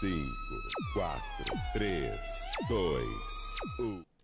5, 4, 3, 2, 1.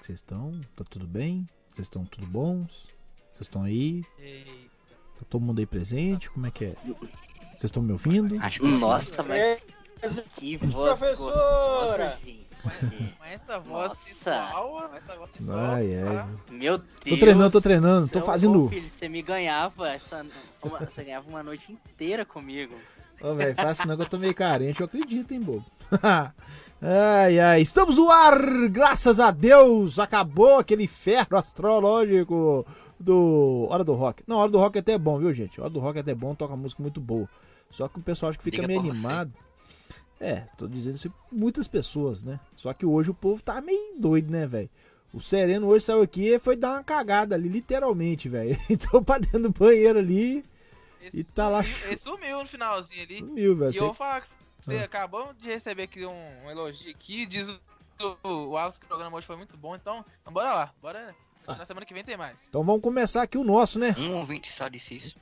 Que vocês estão? Tá tudo bem? Vocês estão tudo bons? Vocês estão aí? Tá todo mundo aí presente? Como é que é? Vocês estão me ouvindo? Acho que Nossa, mas que voz professora! Com essa voz sensual, essa voz sensual. Ai, ai. Meu Deus. Tô treinando, tô treinando, tô fazendo. Ô, filho, você me ganhava essa, uma, você ganhava uma noite inteira comigo. Ô, velho, faz não que eu tô meio carente, eu acredito, hein, bobo. ai, ai, estamos no ar, graças a Deus, acabou aquele ferro astrológico do Hora do Rock. Não, Hora do Rock é até bom, viu, gente? Hora do Rock é até bom, toca música muito boa. Só que o pessoal acha que fica Liga meio animado. Você. É, tô dizendo isso muitas pessoas, né? Só que hoje o povo tá meio doido, né, velho? O Sereno hoje saiu aqui e foi dar uma cagada ali, literalmente, velho. Entrou pra dentro do banheiro ali e tá lá. Ele sumiu no finalzinho ali. Sumiu, velho. E eu vou falar você ah. acabou de receber aqui um, um elogio aqui, diz o, o que o programa hoje foi muito bom, então, então bora lá, bora. Ah. Na semana que vem tem mais. Então vamos começar aqui o nosso, né? Um ouvinte só disse isso.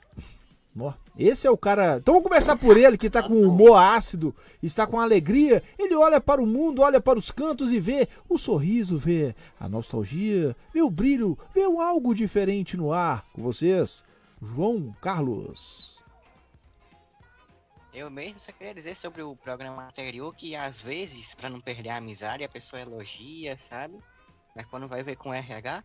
Esse é o cara. Então vamos começar por ele, que tá com humor ácido, está com alegria. Ele olha para o mundo, olha para os cantos e vê o sorriso, vê a nostalgia, vê o brilho, vê algo diferente no ar. Com vocês, João Carlos. Eu mesmo só queria dizer sobre o programa anterior que às vezes, para não perder a amizade, a pessoa elogia, sabe? Mas quando vai ver com RH,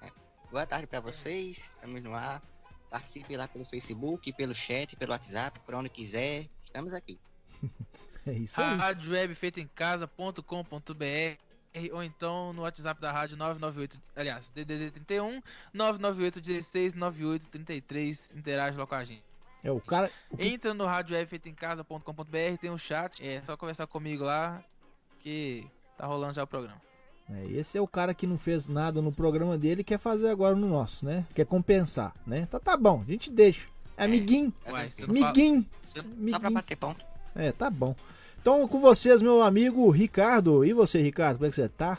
é, boa tarde para vocês, estamos no ar. Participe lá pelo Facebook, pelo chat, pelo WhatsApp, por onde quiser, estamos aqui. é isso aí. Rádio web feita em casa.com.br ou então no WhatsApp da rádio 998, aliás, DDD 31 998 16 98 33, interage lá com a gente. É, o cara. O que... Entra no radiofeitaemcasa.com.br, tem um chat, é só conversar comigo lá que tá rolando já o programa. É, esse é o cara que não fez nada no programa dele e quer fazer agora no nosso, né? Quer compensar, né? Tá, tá bom, a gente deixa. É amiguinho. É, Ué, amiguinho. Fala... Só pra bater ponto. É, tá bom. Então, com vocês, meu amigo Ricardo. E você, Ricardo, como é que você tá?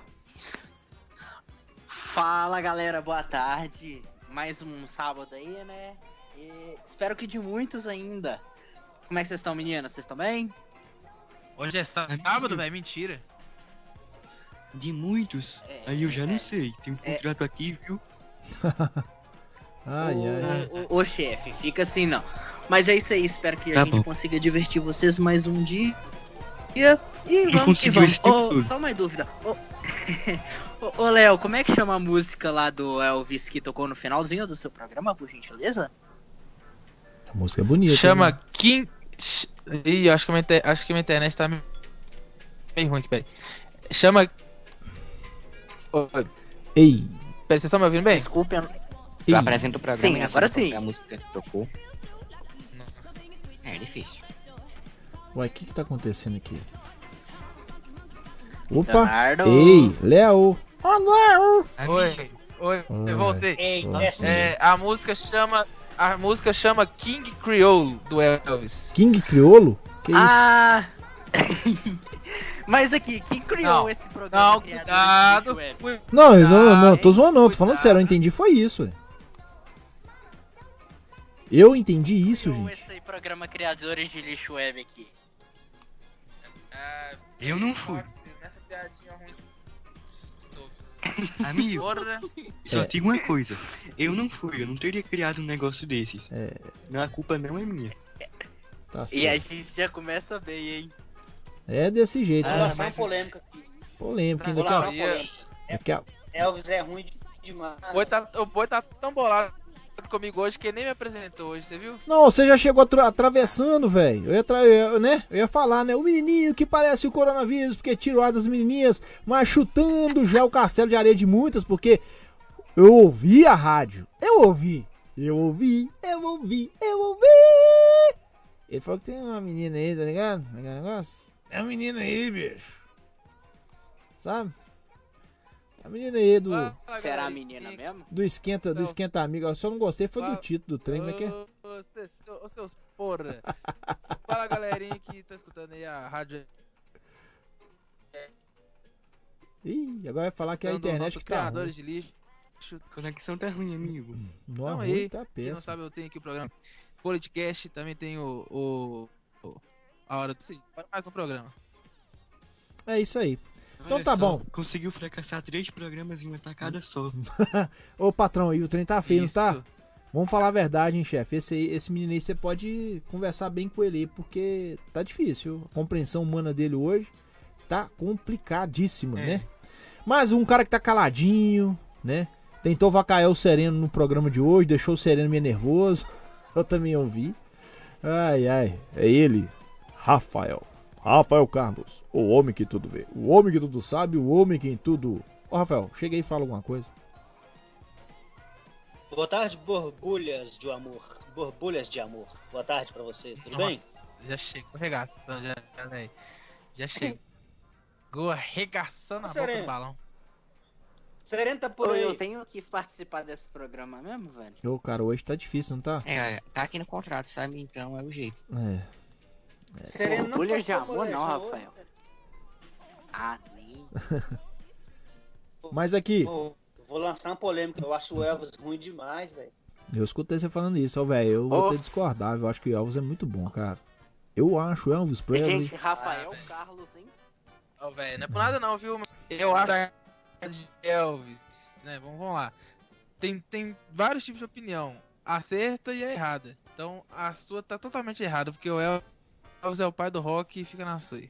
Fala, galera, boa tarde. Mais um sábado aí, né? E espero que de muitos ainda. Como é que vocês estão, meninas? Vocês estão bem? Hoje é sábado, velho? Mentira. De muitos? É, aí eu já é, não sei. Tem um é. contrato é... aqui, viu? ai, ai. Ô, chefe, fica assim não. Mas é isso aí, espero que tá a gente bom. consiga divertir vocês mais um dia. E vamos que vamos. Oh, só uma dúvida. Ô, oh, Léo, como é que chama a música lá do Elvis que tocou no finalzinho do seu programa, por gentileza? A música é bonita. Chama né? King. Ih, acho que, minha, acho que minha internet tá meio ruim peraí. Chama. Ei. Peraí, vocês estão me ouvindo bem? Desculpe, eu, eu apresento o programa. Sim, agora sim. A música que tocou. Nossa. É difícil. Ué, o que que tá acontecendo aqui? Opa! Leonardo. Ei, Léo! Léo! Oi, oi, eu voltei. Ei, é, a música chama a música chama King Creole do Elvis. King Criolo? Que ah! Mas aqui, quem criou não, esse programa? Não, cuidado. Não, não, não, tô zoando não, tô falando sério, eu entendi foi isso, ué. Eu entendi isso, gente. esse programa Criadores de Lixo Web aqui. Eu não fui. Nessa piadinha ruim. Amigo, Porra. só É. tem uma coisa. Eu não fui, eu não teria criado um negócio desses. É. Não, a culpa não é minha. Tá E a gente já começa bem, hein? É desse jeito, Ah, né? Mas- polêmica aqui. Polêmica, ainda que é- polêmica. a- Elvis é ruim de- demais. O boi, tá, o boi tá tão bolado comigo hoje que nem me apresentou hoje, você viu? Não, você já chegou atra- atravessando, velho. Eu ia, tra... eu, né? eu ia falar, né? O menininho que parece o coronavírus, porque tirou a das menininhas, mas chutando já o castelo de areia de muitas, porque eu ouvi a rádio. Eu ouvi. Eu ouvi, eu ouvi, eu ouvi. Ele falou que tem uma menina aí, tá ligado? Tá ligado o negócio? É uma menina aí, bicho. Sabe? A menina aí do, Será a menina mesmo? do esquenta, do Não. esquenta amigo. Eu só não gostei foi do título do trem, como é que é? Ô, seus porra. Fala galerinha que tá escutando aí a rádio. Ih, agora vai falar que é a internet que tá ruim. criadores de lixo. Conexão tá ruim, amigo. Não, Não, ruim aí, tá Quem não péssimo. sabe, eu tenho aqui o programa Politicast, também tem o, o, o- a hora do sim, mais um programa. É isso aí. Então Olha tá só, bom. Conseguiu fracassar três programas em uma tacada só. Ô patrão, aí o trem tá feio, não tá? Vamos falar a verdade, hein, chefe. Esse, esse menino aí você pode conversar bem com ele aí, porque tá difícil. A compreensão humana dele hoje tá complicadíssima, É. né? Mas um cara que tá caladinho, né? Tentou vacaar o Sereno no programa de hoje, deixou o Sereno meio nervoso. Eu também ouvi. Ai, ai. É ele, Rafael. Rafael Carlos, o homem que tudo vê. O homem que tudo sabe, o homem que em tudo. Ô, Rafael, chega aí e fala alguma coisa. Boa tarde, borbulhas de amor. Borbulhas de amor. Boa tarde pra vocês, tudo bem? Nossa, já chegou arregaçando, já, já, né? já chegou arregaçando a boca do balão. Sereno tá por Ô, aí. eu tenho que participar desse programa mesmo, velho? Ô, cara, hoje tá difícil, não tá? É, tá aqui no contrato, sabe? Então é o jeito. É. Sereno não Borbulhas foi de amor não. Rafael. Ah, nem. Mas aqui, Ô, Vou lançar uma polêmica. Eu acho o Elvis ruim demais, velho. eu escutei você falando isso, ó, velho. Eu vou Ô. ter discordar. Eu acho que o Elvis é muito bom, cara. Eu acho o Elvis Presley. Gente, Rafael Carlos, hein? Ó, velho, não é por nada não, viu? Eu acho a de Elvis, né? Vamos, vamos lá. Tem, tem vários tipos de opinião. A certa e a errada. Então a sua tá totalmente errada, porque o Elvis é o pai do rock e fica na sua. É,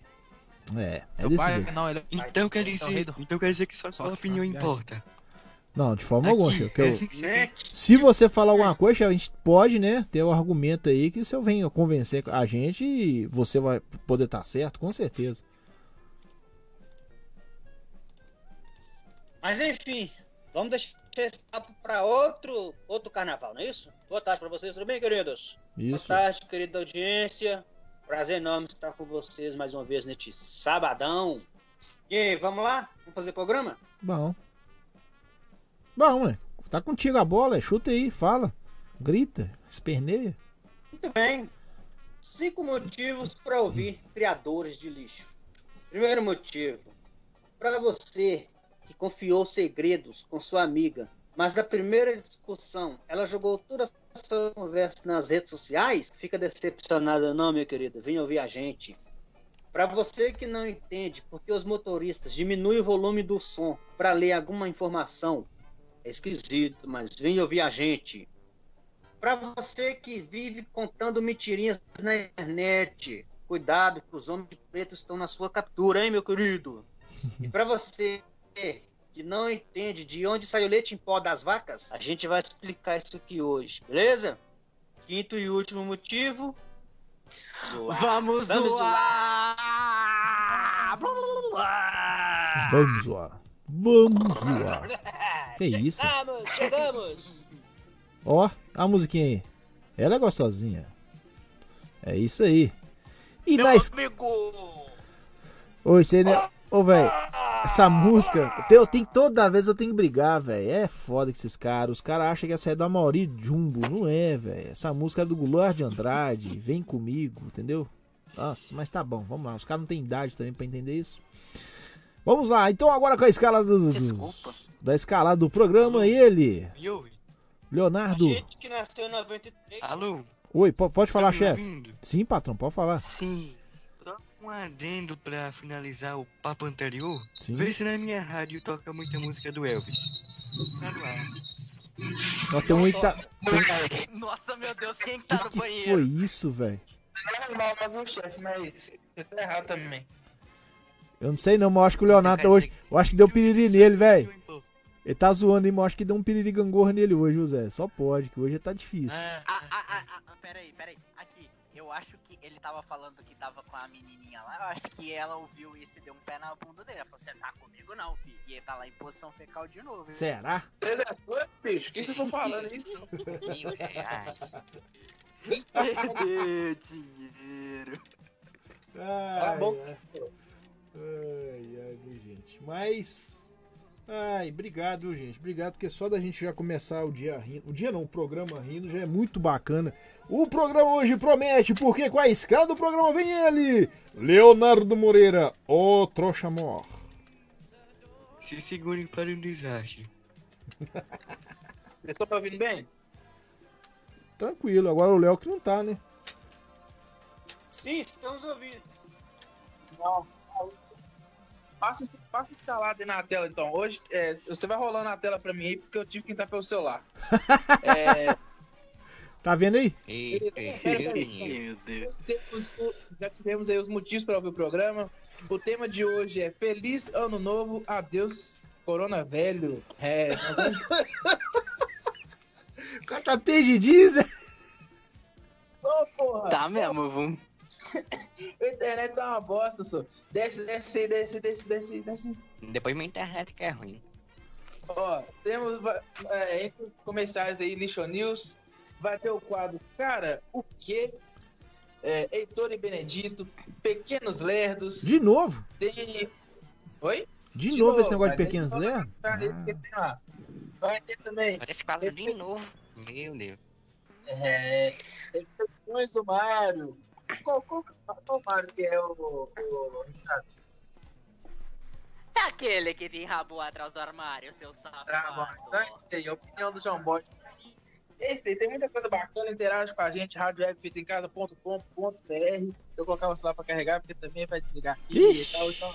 É é o desse pai, jeito. não, ele é Então quer É dizer, do- então quer dizer que só a sua Rock, opinião rock, importa. Não, de forma alguma. Aqui, que eu- é assim que você? Se você falar alguma coisa, a gente pode, né, ter o argumento aí que se eu venho convencer a gente, você vai poder estar certo, com certeza. Mas enfim, vamos deixar esse papo pra outro, outro carnaval, não é isso? Boa tarde pra vocês, tudo bem, queridos? Isso. Boa tarde, querida audiência. Prazer enorme estar com vocês mais uma vez neste sabadão. E aí, vamos lá? Vamos fazer programa? Bom. Bom, ué. Tá contigo a bola, é, chuta aí, fala. Grita, esperneia. Muito bem. Cinco motivos para ouvir criadores de lixo. Primeiro motivo. Para você que confiou segredos com sua amiga, mas na primeira discussão ela jogou toda a sua conversa nas redes sociais, fica decepcionada não, meu querido. Vem ouvir a gente. Para você que não entende porque os motoristas diminuem o volume do som para ler alguma informação, é esquisito, mas vem ouvir a gente. Para você que vive contando mentirinhas na internet, cuidado que os homens de preto estão na sua captura, hein, meu querido? E para você que não entende de onde sai o leite em pó das vacas, a gente vai explicar isso aqui hoje, beleza? Quinto e último motivo. zoar. Vamos Vamos zoar! Vamos zoar. Vamos zoar. Que isso? Chegamos, chegamos! Ó, a musiquinha aí. Ela é gostosinha. É isso aí. E Meu na es... amigo! Ô, você né? Ô, velho, essa música. Eu tenho, toda vez eu tenho que brigar, velho. É foda que esses caras. Os caras acham que essa é da Mauri Jumbo. Não é, velho. Essa música é do Goulart de Andrade. Vem comigo, entendeu? Nossa, mas tá bom, vamos lá. Os caras não têm idade também pra entender isso. Vamos lá, então agora com a escala do, do- Desculpa. da escala do programa, ele, ouve? A Leonardo. gente que nasceu em 93. Alô? Oi, po- pode falar, Tá chefe. Sim, patrão, pode falar. Sim. Só um adendo pra finalizar o papo anterior. Sim. Vê se na minha rádio toca muita música do Elvis. Tá no ar. Ó, tem um Ita... Nossa, meu Deus, quem que O tá que, no que banheiro? foi isso, velho? Não é normal, mas não, chefe, mas você tá errado também. Eu não sei não, mas eu acho que o Leonardo tá hoje. Eu acho que deu piriri nele, velho. Ele tá zoando, hein, mas eu acho que deu um piriri gangorra nele hoje, José. Só pode, que hoje tá difícil. Ah, Ah, ah, ah, ah, peraí, peraí. Aqui, eu acho que ele tava falando que tava com a menininha lá. Eu acho que ela ouviu isso e deu um pé na bunda dele. Ela falou: Você tá comigo não, filho. E ele tá lá em posição fecal de novo. viu? Será? Ele é doido, bicho? O que vocês estão falando isso? Mil reais. Perdeu dinheiro. Ai, bom. ai, ai, gente. Mas. Ai, obrigado, viu, gente. Obrigado, porque só da gente já começar o dia rindo. O dia não, o programa rindo já é muito bacana. O programa hoje promete, porque com a escala do programa vem ele, Leonardo Moreira, o trouxa mor. se segurem para um desastre. Estão me ouvindo bem? Tranquilo, agora o Léo que não tá, né? Sim, estamos ouvindo. Não. Passa, passa instalado aí na tela, então. Hoje, é, você vai rolando a tela pra mim aí, porque eu tive que entrar pelo celular. É, Tá vendo aí? Ei, Deus. já tivemos aí os motivos para ouvir o programa. O tema de hoje é Feliz Ano Novo, adeus, Corona Velho. É, vamos- O cara tá perdidinho, Zé. Ô, porra! Tá mesmo, vamos. A internet tá uma bosta, só. Desce, desce, desce, desce, desce, desce. Depois minha internet que é ruim. Ó, temos é, entre os comerciais aí, Lixo News, vai ter o quadro Cara, o quê? É, Heitor e Benedito, Pequenos Lerdos, De novo? tem. Oi? De, De novo, esse novo, negócio de pequenos de novo. lerdos? Esse tem lá. Vai ter também. Vai ter esse quadro de novo. Meu Deus. É. Infecções do Mario. Qual, qual, qual Mario que é o. o Ricardo? É aquele que te enrabou atrás do armário, seu safado. Ah, então é a opinião do João Bosch. Esse aí tem muita coisa bacana, interage com a gente, radiowebfeitaemcasa.com.br. Eu colocar o celular pra carregar, porque também vai desligar aqui e tal. Então,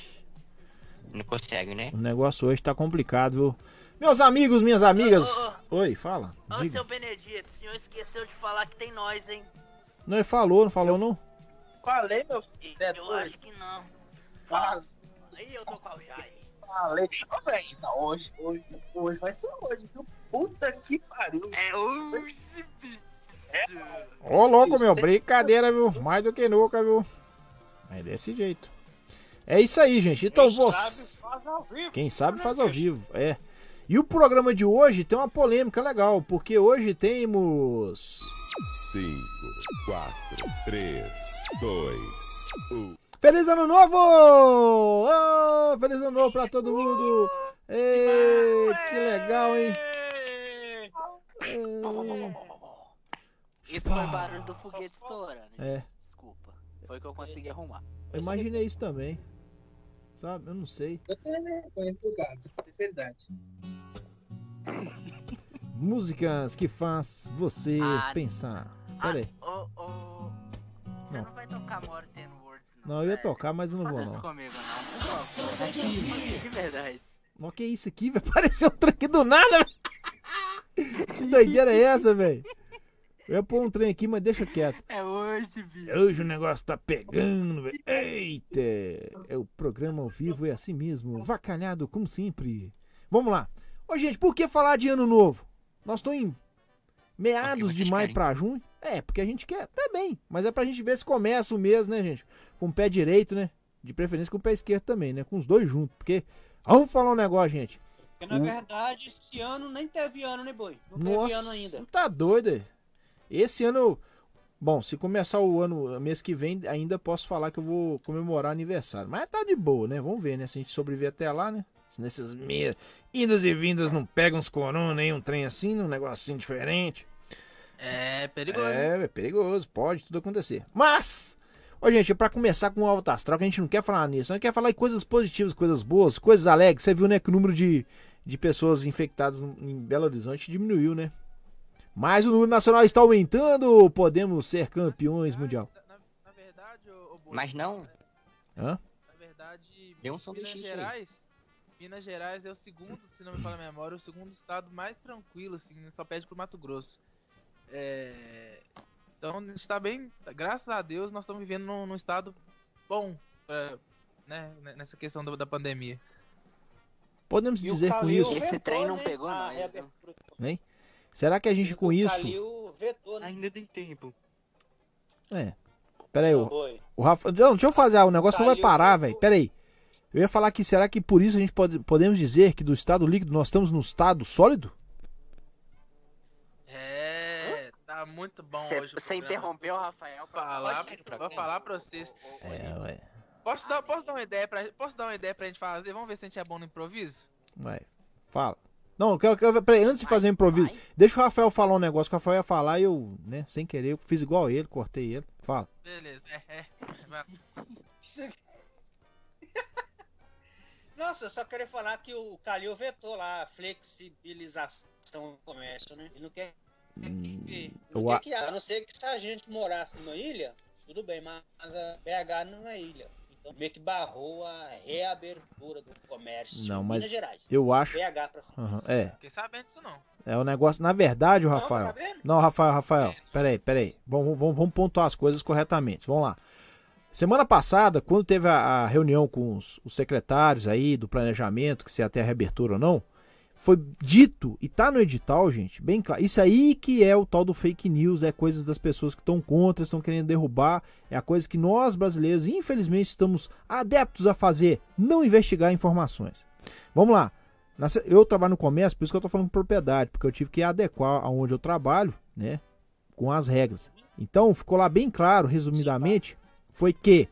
Não consegue, né? O negócio hoje tá complicado, viu? Meus amigos, minhas amigas. Oi, fala. Ô, Diga. seu Benedito, o senhor esqueceu de falar que tem nós, hein? Não, ele falou, não falou, não? falei, meu filho. é eu doido. acho que não. Aí eu tô com o Jai. Falei. Ô, velho, não, hoje, hoje, hoje vai ser hoje, viu? Puta que pariu. É hoje, bicho. Ô, louco, meu. Brincadeira, viu? Mais do que nunca, viu? É desse jeito. É isso aí, gente. Então Quem você. sabe faz ao vivo. Quem sabe faz ao vivo, é. E o programa de hoje tem uma polêmica legal, porque hoje temos. 5, 4, 3, 2, 1. Feliz Ano Novo! Ô, feliz Ano Novo pra todo mundo! Ei, que legal, hein? Ei. Isso foi barulho do foguete estourando. hein? É, Desculpa. Foi o que eu consegui arrumar. eu imaginei isso também. Sabe? Eu não sei. Eu tenho vergonha do gato, é verdade. Músicas que faz você Ah, pensar. Ah, Pera aí. ô, ô. Você Não. não vai tocar More Than Words, não. Não, eu ia tocar, mas eu não vou Faz isso não. comigo, não. Por favor. De verdade. Ó, que isso aqui, velho? Pareceu um trem aqui do nada, velho. Que doideira é essa, velho? Eu ia pôr um trem aqui, mas deixa quieto. É hoje, bicho. Hoje o negócio tá pegando, velho. Eita! É o programa ao vivo, é assim mesmo. Vacalhado, como sempre. Vamos lá. Ô, gente, por que falar de ano novo? Nós estamos em meados de maio pra junho. É, porque a gente quer também. Mas é pra gente ver se começa o mês, né, gente? Com o pé direito, né? De preferência com o pé esquerdo também, né? Com os dois juntos. Porque, vamos falar um negócio, gente. Porque na verdade, esse ano nem teve ano, né, boi? Não teve Nossa, ano ainda. tá doido. Esse ano, bom, se começar o ano mês que vem, ainda posso falar que eu vou comemorar aniversário. Mas tá de boa, né? Vamos ver, né? Se a gente sobreviver até lá, né? Se nesses meses, idas e vindas não pegam uns corona, nem um trem assim, um negocinho diferente. É perigoso. É, é perigoso, pode tudo acontecer. Mas, ô gente, pra começar com o alto astral, que a gente não quer falar nisso, a gente quer falar em coisas positivas, coisas boas, coisas alegres. Você viu, né, que o número de, de pessoas infectadas em Belo Horizonte diminuiu, né? Mas o número nacional está aumentando, podemos ser campeões mundial. Na, na- na verdade, ô, ô, Mas não. Hã? Na verdade, Deu um Minas sanduíche aí. Minas Gerais é o segundo, se não me falha a memória, o segundo estado mais tranquilo, assim, só pede pro Mato Grosso. É, Então a gente tá bem. Graças a Deus nós estamos vivendo num, num estado bom pra, né, nessa questão da, da pandemia. Podemos E dizer com isso, Esse trem não né, pegou a nós, viu? reabertura do será que a gente com isso... Né? Ainda tem tempo. É. Pera aí, o, o Rafa... Não, deixa eu fazer, o negócio não vai parar, velho. Pera aí. Eu ia falar que será que por isso a gente pode, podemos dizer que do estado líquido nós estamos no estado sólido? É, tá muito bom Cê- hoje. o Você interrompeu o Rafael pra Falar, pra vou mim. falar pra vocês. É, ué. Posso dar, posso dar uma ideia pra, posso dar uma ideia pra gente fazer? Vamos ver se a gente é bom no improviso? Vai. Fala. Não, eu quero, eu quero- peraí, antes de fazer o improviso, Vai. deixa o Rafael falar um negócio que o Rafael ia falar e eu, né, sem querer, eu fiz igual ele, cortei ele. Fala. Beleza, é, é. Nossa, eu só queria falar que o Calil vetou lá a flexibilização do comércio, né? Ele não quer Hum, que. eu Não a- quer que a não ser que se a gente morasse numa ilha, tudo bem, mas a BH não é ilha. Então meio que barrou a reabertura do comércio Não, em mas Minas Gerais. eu acho. BH pra cima. Aham, é, Fiquei sabendo disso não. é o negócio. Na verdade, o Não, tá Rafael. sabendo? Não, Rafael, Rafael, peraí, peraí. Vamos, vamos, vamos pontuar as coisas corretamente. Vamos lá. Semana passada, quando teve a, reunião com os, os secretários aí do planejamento, que se ter a reabertura ou não, foi dito, e tá no edital, gente, bem claro. Isso aí que é o tal do fake news, é coisas das pessoas que estão contra, estão querendo derrubar, é a coisa que nós brasileiros, infelizmente, estamos adeptos a fazer, não investigar informações. Vamos lá. Eu trabalho no comércio, por isso que eu tô falando propriedade, porque eu tive que adequar aonde eu trabalho, né, com as regras. Então, ficou lá bem claro, resumidamente, foi que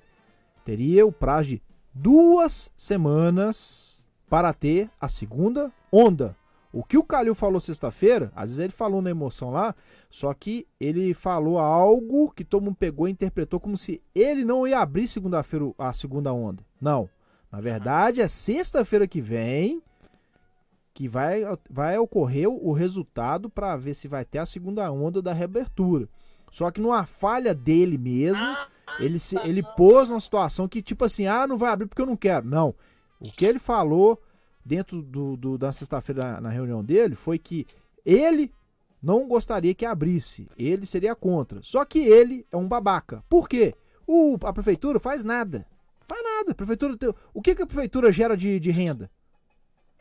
teria o prazo de duas semanas para ter a segunda onda. O que o Calil falou sexta-feira, às vezes ele falou na emoção lá, só que ele falou algo que todo mundo pegou e interpretou como se ele não ia abrir segunda-feira a segunda onda. Não. Na verdade, é sexta-feira que vem que vai, vai ocorrer o resultado para ver se vai ter a segunda onda da reabertura. Só que numa falha dele mesmo, ele, se, ele pôs numa situação que, tipo assim, ah, não vai abrir porque eu não quero. Não. O que ele falou dentro do, do- da sexta-feira na, na reunião dele foi que ele não gostaria que abrisse. Ele seria contra. Só que ele é um babaca. Por quê? O, a prefeitura faz nada. Faz nada. A prefeitura tem- o que, que a prefeitura gera de, de renda?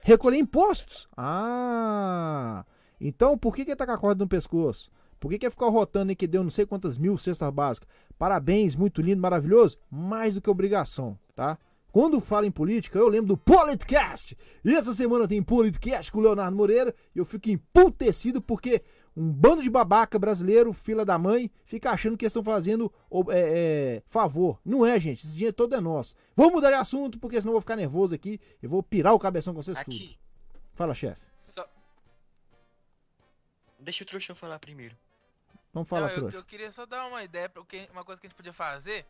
Recolher impostos. Ah! Então, por que, que ele tá com a corda no pescoço? Por que, que ele ficou rotando aí que deu não sei quantas mil cestas básicas? Parabéns, muito lindo, maravilhoso. Mais do que obrigação, tá? Quando falo em política, eu lembro do Politcast. E essa semana tem Politcast com o Leonardo Moreira. E eu fico emputecido porque um bando de babaca brasileiro, fila da mãe, fica achando que eles estão fazendo é, é, favor. Não é, gente. Esse dinheiro todo é nosso. Vamos mudar de assunto, porque senão eu vou ficar nervoso aqui. Eu vou pirar o cabeção com vocês tudo. Aqui, Fala, chefe. Só- deixa o trouxão falar primeiro. Vamos falar, Não, eu, eu queria só dar uma ideia, porque uma coisa que a gente podia fazer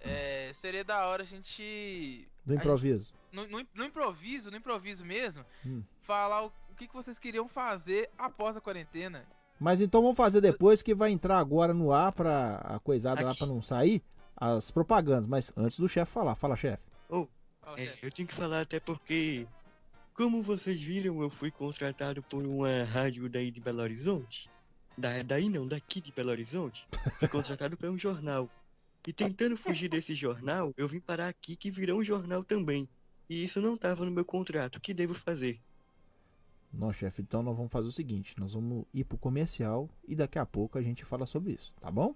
é, seria da hora a gente. Do improviso. No, no, no improviso, no improviso mesmo, Hum. falar o, o que, que vocês queriam fazer após a quarentena. Mas então vamos fazer depois que vai entrar agora no ar pra a coisada lá Aqui. pra não sair as propagandas. Mas antes do chefe falar, fala, chefe. Ó, É, chefe. eu tinha que falar até porque, como vocês viram, eu fui contratado por uma rádio daí de Belo Horizonte. Da, daí não, daqui de Belo Horizonte. Fui contratado para um jornal. E tentando fugir desse jornal, eu vim parar aqui que virou um jornal também. E isso não estava no meu contrato. O que devo fazer? Não, chefe, então nós vamos fazer o seguinte: nós vamos ir pro comercial e daqui a pouco a gente fala sobre isso, tá bom?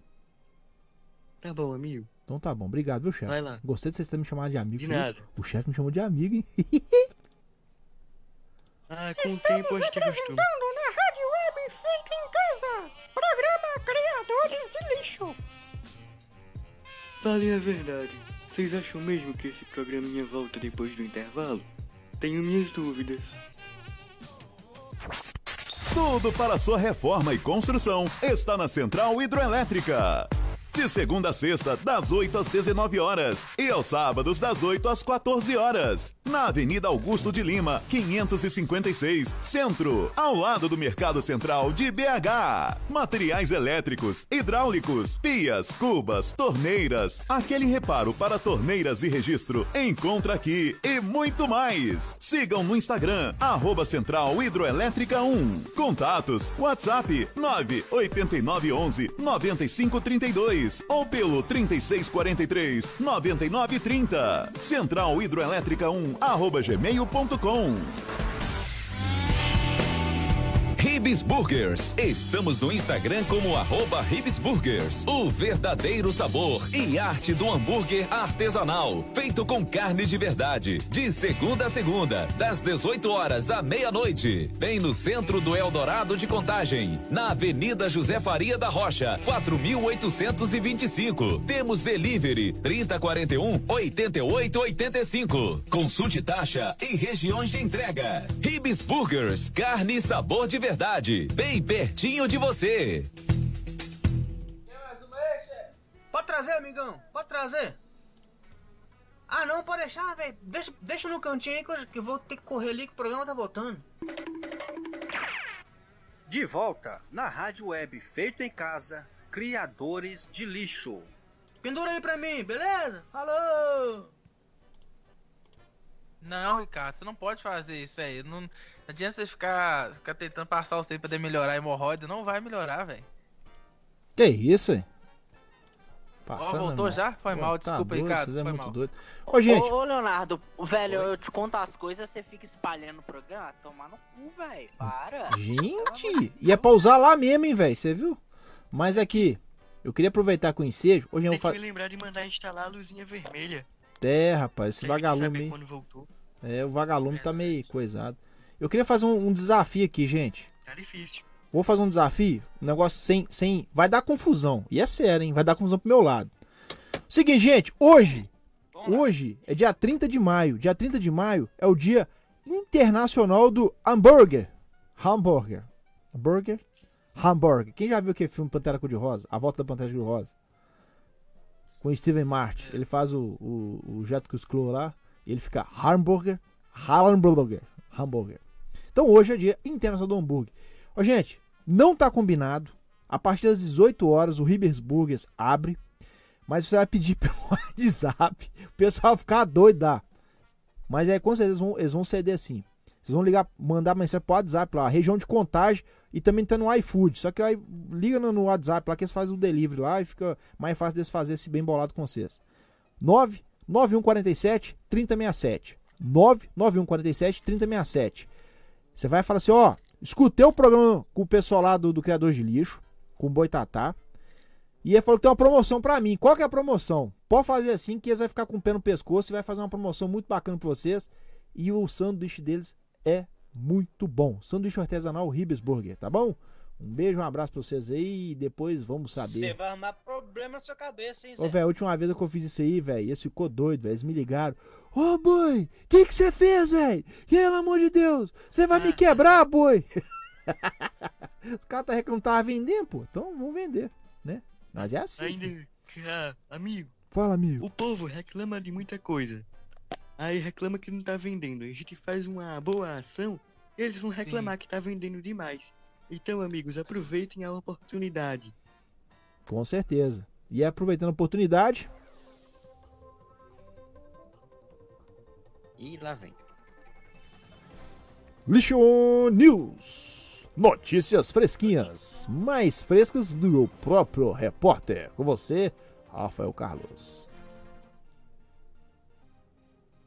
Tá bom, amigo. Então tá bom, obrigado, viu, chefe? Vai lá. Gostei de vocês terem me chamado de amigo. De viu? nada. O chefe me chamou de amigo, hein? Ah, com o tempo a gente acostuma. Falem a verdade. Vocês acham mesmo que esse programinha volta depois do intervalo? Tenho minhas dúvidas. Tudo para sua reforma e construção está na Central Hidroelétrica. De segunda a sexta, das 8 às 19 horas. E aos sábados, das 8 às 14 horas. Na Avenida Augusto de Lima, 556, Centro. Ao lado do Mercado Central de BH. Materiais elétricos, hidráulicos, pias, cubas, torneiras. Aquele reparo para torneiras e registro. Encontra aqui e muito mais. Sigam no Instagram, arroba Central Hidroelétrica 1. Contatos, WhatsApp 98911 9532 ou pelo 3643 9930. Central Hidroelétrica 1, arroba gmail.com. Ribs Burgers. Estamos no Instagram como arroba Ribs Burgers. O verdadeiro sabor e arte do hambúrguer artesanal. Feito com carne de verdade. De segunda a segunda, das 18 horas à meia-noite. Bem no centro do Eldorado de Contagem. Na Avenida José Faria da Rocha, 4825. Temos delivery 3041 8885. Consulte taxa e regiões de entrega. Ribs Burgers. Carne e sabor de verdade. Bem pertinho de você. Pode trazer, amigão. Pode trazer. Ah, não, pode deixar, velho. Deixa, deixa no cantinho aí que eu, que eu vou ter que correr ali que o programa tá voltando. De volta na rádio web Feito em Casa, Criadores de Lixo. Pendura aí pra mim, beleza? Falou! Não, Ricardo, você não pode fazer isso, velho. Não, não adianta você ficar, ficar tentando passar os tempos pra poder melhorar a hemorroida. Não vai melhorar, velho. Que isso, hein? Passando, voltou irmão. já? Foi Pô, mal, tá desculpa, doido, Ricardo. Vocês é Foi muito mal. doido. Ô, gente, Ô, ô, Leonardo, velho, eu te conto as coisas, você fica espalhando o programa. Tomar no cu, velho. Para. gente, e é pra usar lá mesmo, hein, velho? Você viu? Mas aqui, eu queria aproveitar com o ensejo. Hoje eu vou que me fazer. lembrar de mandar instalar a luzinha vermelha. É, rapaz, esse Tem que vagalume saber aí. quando voltou. É, o vagalume tá meio coisado. Eu queria fazer um, um desafio aqui, gente. Tá difícil. Vou fazer um desafio, um negócio sem, sem. Vai dar confusão. E é sério, hein? Vai dar confusão pro meu lado. Seguinte, gente, hoje. Hoje é dia 30 de maio. Dia 30 de maio é o dia internacional do hambúrguer. Hambúrguer. Hambúrguer? Hambúrguer. Quem já viu aquele filme Pantera Cor-de-Rosa? A Volta da Pantera Cor-de-Rosa. Com o Steven Martin. Ele faz o, o, o Jeto Cusclô lá. E ele fica hambúrguer. Hambúrguer. Hambúrguer. Então hoje é dia internacional do hambúrguer. Ó, gente, não tá combinado. A partir das 18 horas o Ribers Burgers abre. Mas você vai pedir pelo WhatsApp. O pessoal vai ficar doido, dá. Mas aí com certeza eles vão, eles vão ceder assim. Vocês vão ligar, mandar mensagem pro WhatsApp lá, região de contagem e também tá no iFood. Só que aí liga no, no WhatsApp lá que eles fazem o delivery lá e fica mais fácil deles fazer esse bem bolado com vocês. 9 9147 3067. 9 9147 3067. Você vai falar assim, ó, escutei o programa com o pessoal lá do, do Criador de Lixo, com o Boitatá. E ele falou que tem uma promoção pra mim. Qual que é a promoção? Pode fazer assim que eles vão ficar com o pé no pescoço e vai fazer uma promoção muito bacana pra vocês. E o sanduíche deles é muito bom. Sanduíche artesanal Ribes Burger, tá bom? Um beijo, um abraço pra vocês aí e depois vamos Você saber. vai arrumar problema na sua cabeça, hein, Zé? Ô, velho, a última vez que eu fiz isso aí, velho, eles ficou doido, velho. Eles me ligaram. Ô, boi, o que que você fez, velho? Pelo amor de Deus, você vai me quebrar, boi? Os caras tá reclamando que não tava vendendo, pô. Então vamos vender, né? Mas é assim. Ainda, ah, amigo, Fala, amigo. o povo reclama de muita coisa. Aí reclama que não tá vendendo. A gente faz uma boa ação, eles vão reclamar que tá vendendo demais. Então, amigos, aproveitem a oportunidade. Com certeza. E aproveitando a oportunidade, E lá vem. Lixo News. Notícias fresquinhas, mais frescas do próprio repórter. Com você, Rafael Carlos.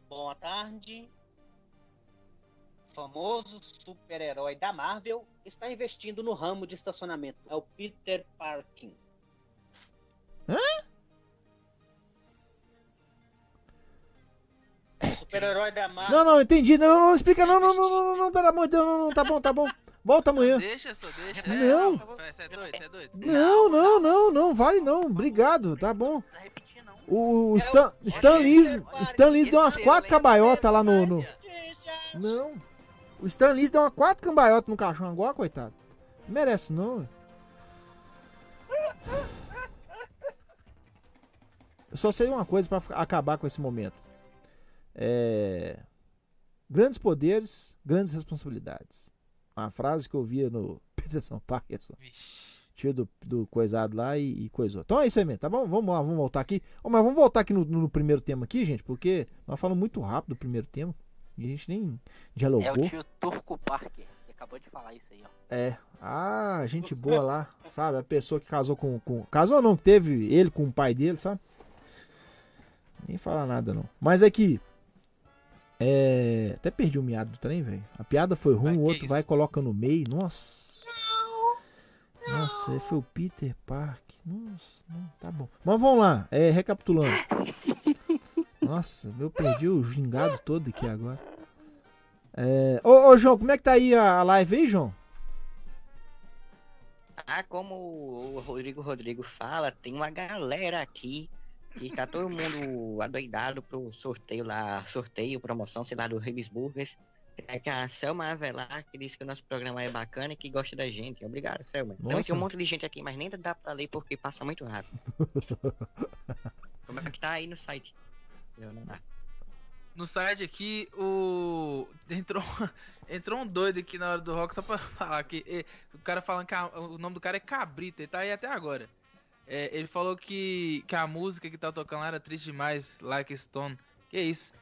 Boa tarde. O famoso super-herói da Marvel está investindo no ramo de estacionamento. É o Peter Parkin. Hã? Super-herói da Marvel. Não, não, entendi. Não, não, não explica. Não, não, não, não, não, não, pelo amor de Deus. Não, não, tá bom, tá bom. Volta amanhã. Deixa, só deixa. Não. Você é doido, você é doido. Não, não, não, não, vale não. Obrigado, tá bom. O Stan, Stan Lee, Stan Lee deu umas quatro cambalhotas lá no, no- Não. O Stan Lee deu umas quatro cambalhotas no caixão agora, coitado. Não merece não. ué. só sei uma coisa pra acabar com esse momento. É, Grandes poderes, grandes responsabilidades. Uma frase que eu via no Peterson Parkinson. Tio do, do coisado lá e, e coisou. Então é isso aí mesmo, tá bom? Vamos lá, vamos voltar aqui. Ó, mas vamos voltar aqui no, no primeiro tema aqui, gente, porque nós falamos muito rápido o primeiro tema. A gente nem dialogou. É o tio Turco Parker. que acabou de falar isso aí, ó. É. Ah, gente boa lá, sabe? A pessoa que casou com. com casou não, teve ele com o pai dele, sabe? Nem falar nada não. Mas é que. É. Até perdi o miado do trem, velho. A piada foi ruim, o outro vai e coloca no meio. Nossa. Nossa, foi o Peter Park. Nossa, não, tá bom. Mas vamos lá, é, recapitulando. Nossa, eu perdi o gingado todo aqui agora. É... Ô, ô, João, como é que tá aí a live aí, João? Ah, como o Rodrigo Rodrigo fala, tem uma galera aqui e tá todo mundo adoidado pro sorteio lá, sorteio, promoção, sei lá, do Ribs Burgers. É que a Selma Avelar, que disse que o nosso programa é bacana e que gosta da gente. Obrigado, Selma. Então Nossa. tem um monte de gente aqui, mas nem dá pra ler porque passa muito rápido. Como é que tá aí no site? Eu não dá. No site aqui, o. Entrou, entrou um doido aqui na hora do rock só pra falar que. eh, O cara falando que a- o nome do cara é Cabrita, ele tá aí até agora. É, ele falou que, que a música que tá tocando lá era triste demais, Like Stone. Que isso?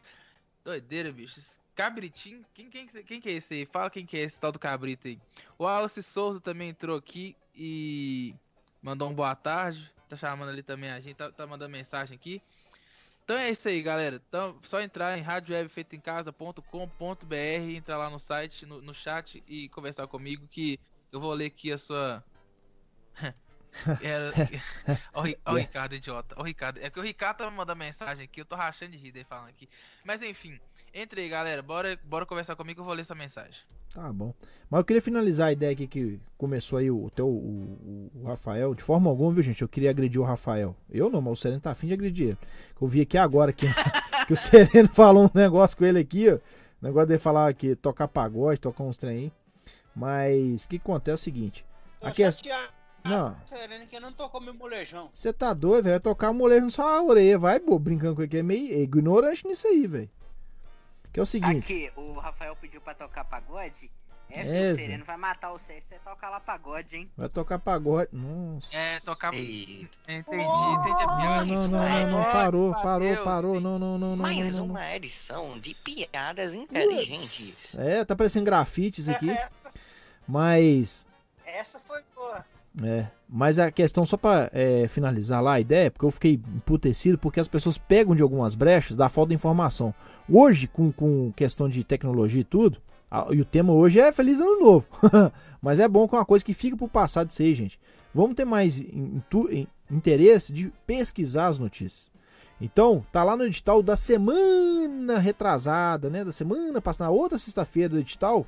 Doideira, bicho. Cabritinho? Quem, quem, quem que é esse aí? Fala quem que é esse tal do Cabrita aí. O Wallace Souza também entrou aqui e mandou um boa tarde. Tá chamando ali também a gente, tá, tá mandando mensagem aqui. Então é isso aí, galera. Então, só entrar em radiowebfeitoemcasa.com.br, entrar lá no site, no, no chat e conversar comigo que eu vou ler aqui a sua. Era... O Ri- ó o Ricardo, idiota. O Ricardo. É que o Ricardo tá me mandando mensagem aqui, eu tô rachando de rir dele falando aqui. Mas enfim, entre aí, galera. Bora, bora conversar comigo eu vou ler essa mensagem. Tá bom. Mas eu queria finalizar a ideia aqui que começou aí o teu, o, o Rafael. De forma alguma, viu, gente? Eu queria agredir o Rafael. Eu não, mas o Sereno tá afim de agredir ele. Eu vi aqui agora que, que o Sereno falou um negócio com ele aqui, ó. O negócio dele falar que tocar pagode, tocar uns trem aí. Mas o que acontece é o seguinte. A questão. Não, Sereno que não tocou meu molejão. você tá doido, velho? Vai tocar um molejo na sua orelha. Vai, pô, brincando com ele, que é meio ignorante nisso aí, velho. Que é o seguinte. Aqui, o Rafael pediu pra tocar pagode. É, É, filho, o. Sereno vai matar você se você tocar lá pagode, hein? Vai tocar pagode. Nossa. É, tocar. E Entendi, entendi a Não, piada. não, não, não, não, parou, parou, parou. Não, não, não, não, mais não, não, não. uma edição de piadas inteligentes. É, tá parecendo grafites aqui. Mas. essa foi boa. É. Mas a questão, só pra é, finalizar lá a ideia, porque eu fiquei emputecido porque as pessoas pegam de algumas brechas da falta de informação. Hoje, com, com questão de tecnologia e tudo, a- e o tema hoje é Feliz Ano Novo. Mas é bom com uma coisa que fica pro passado aí, gente. Vamos ter mais in- in- interesse de pesquisar as notícias. Então, tá lá no edital da semana retrasada, né? Da semana passada, na outra sexta-feira do edital,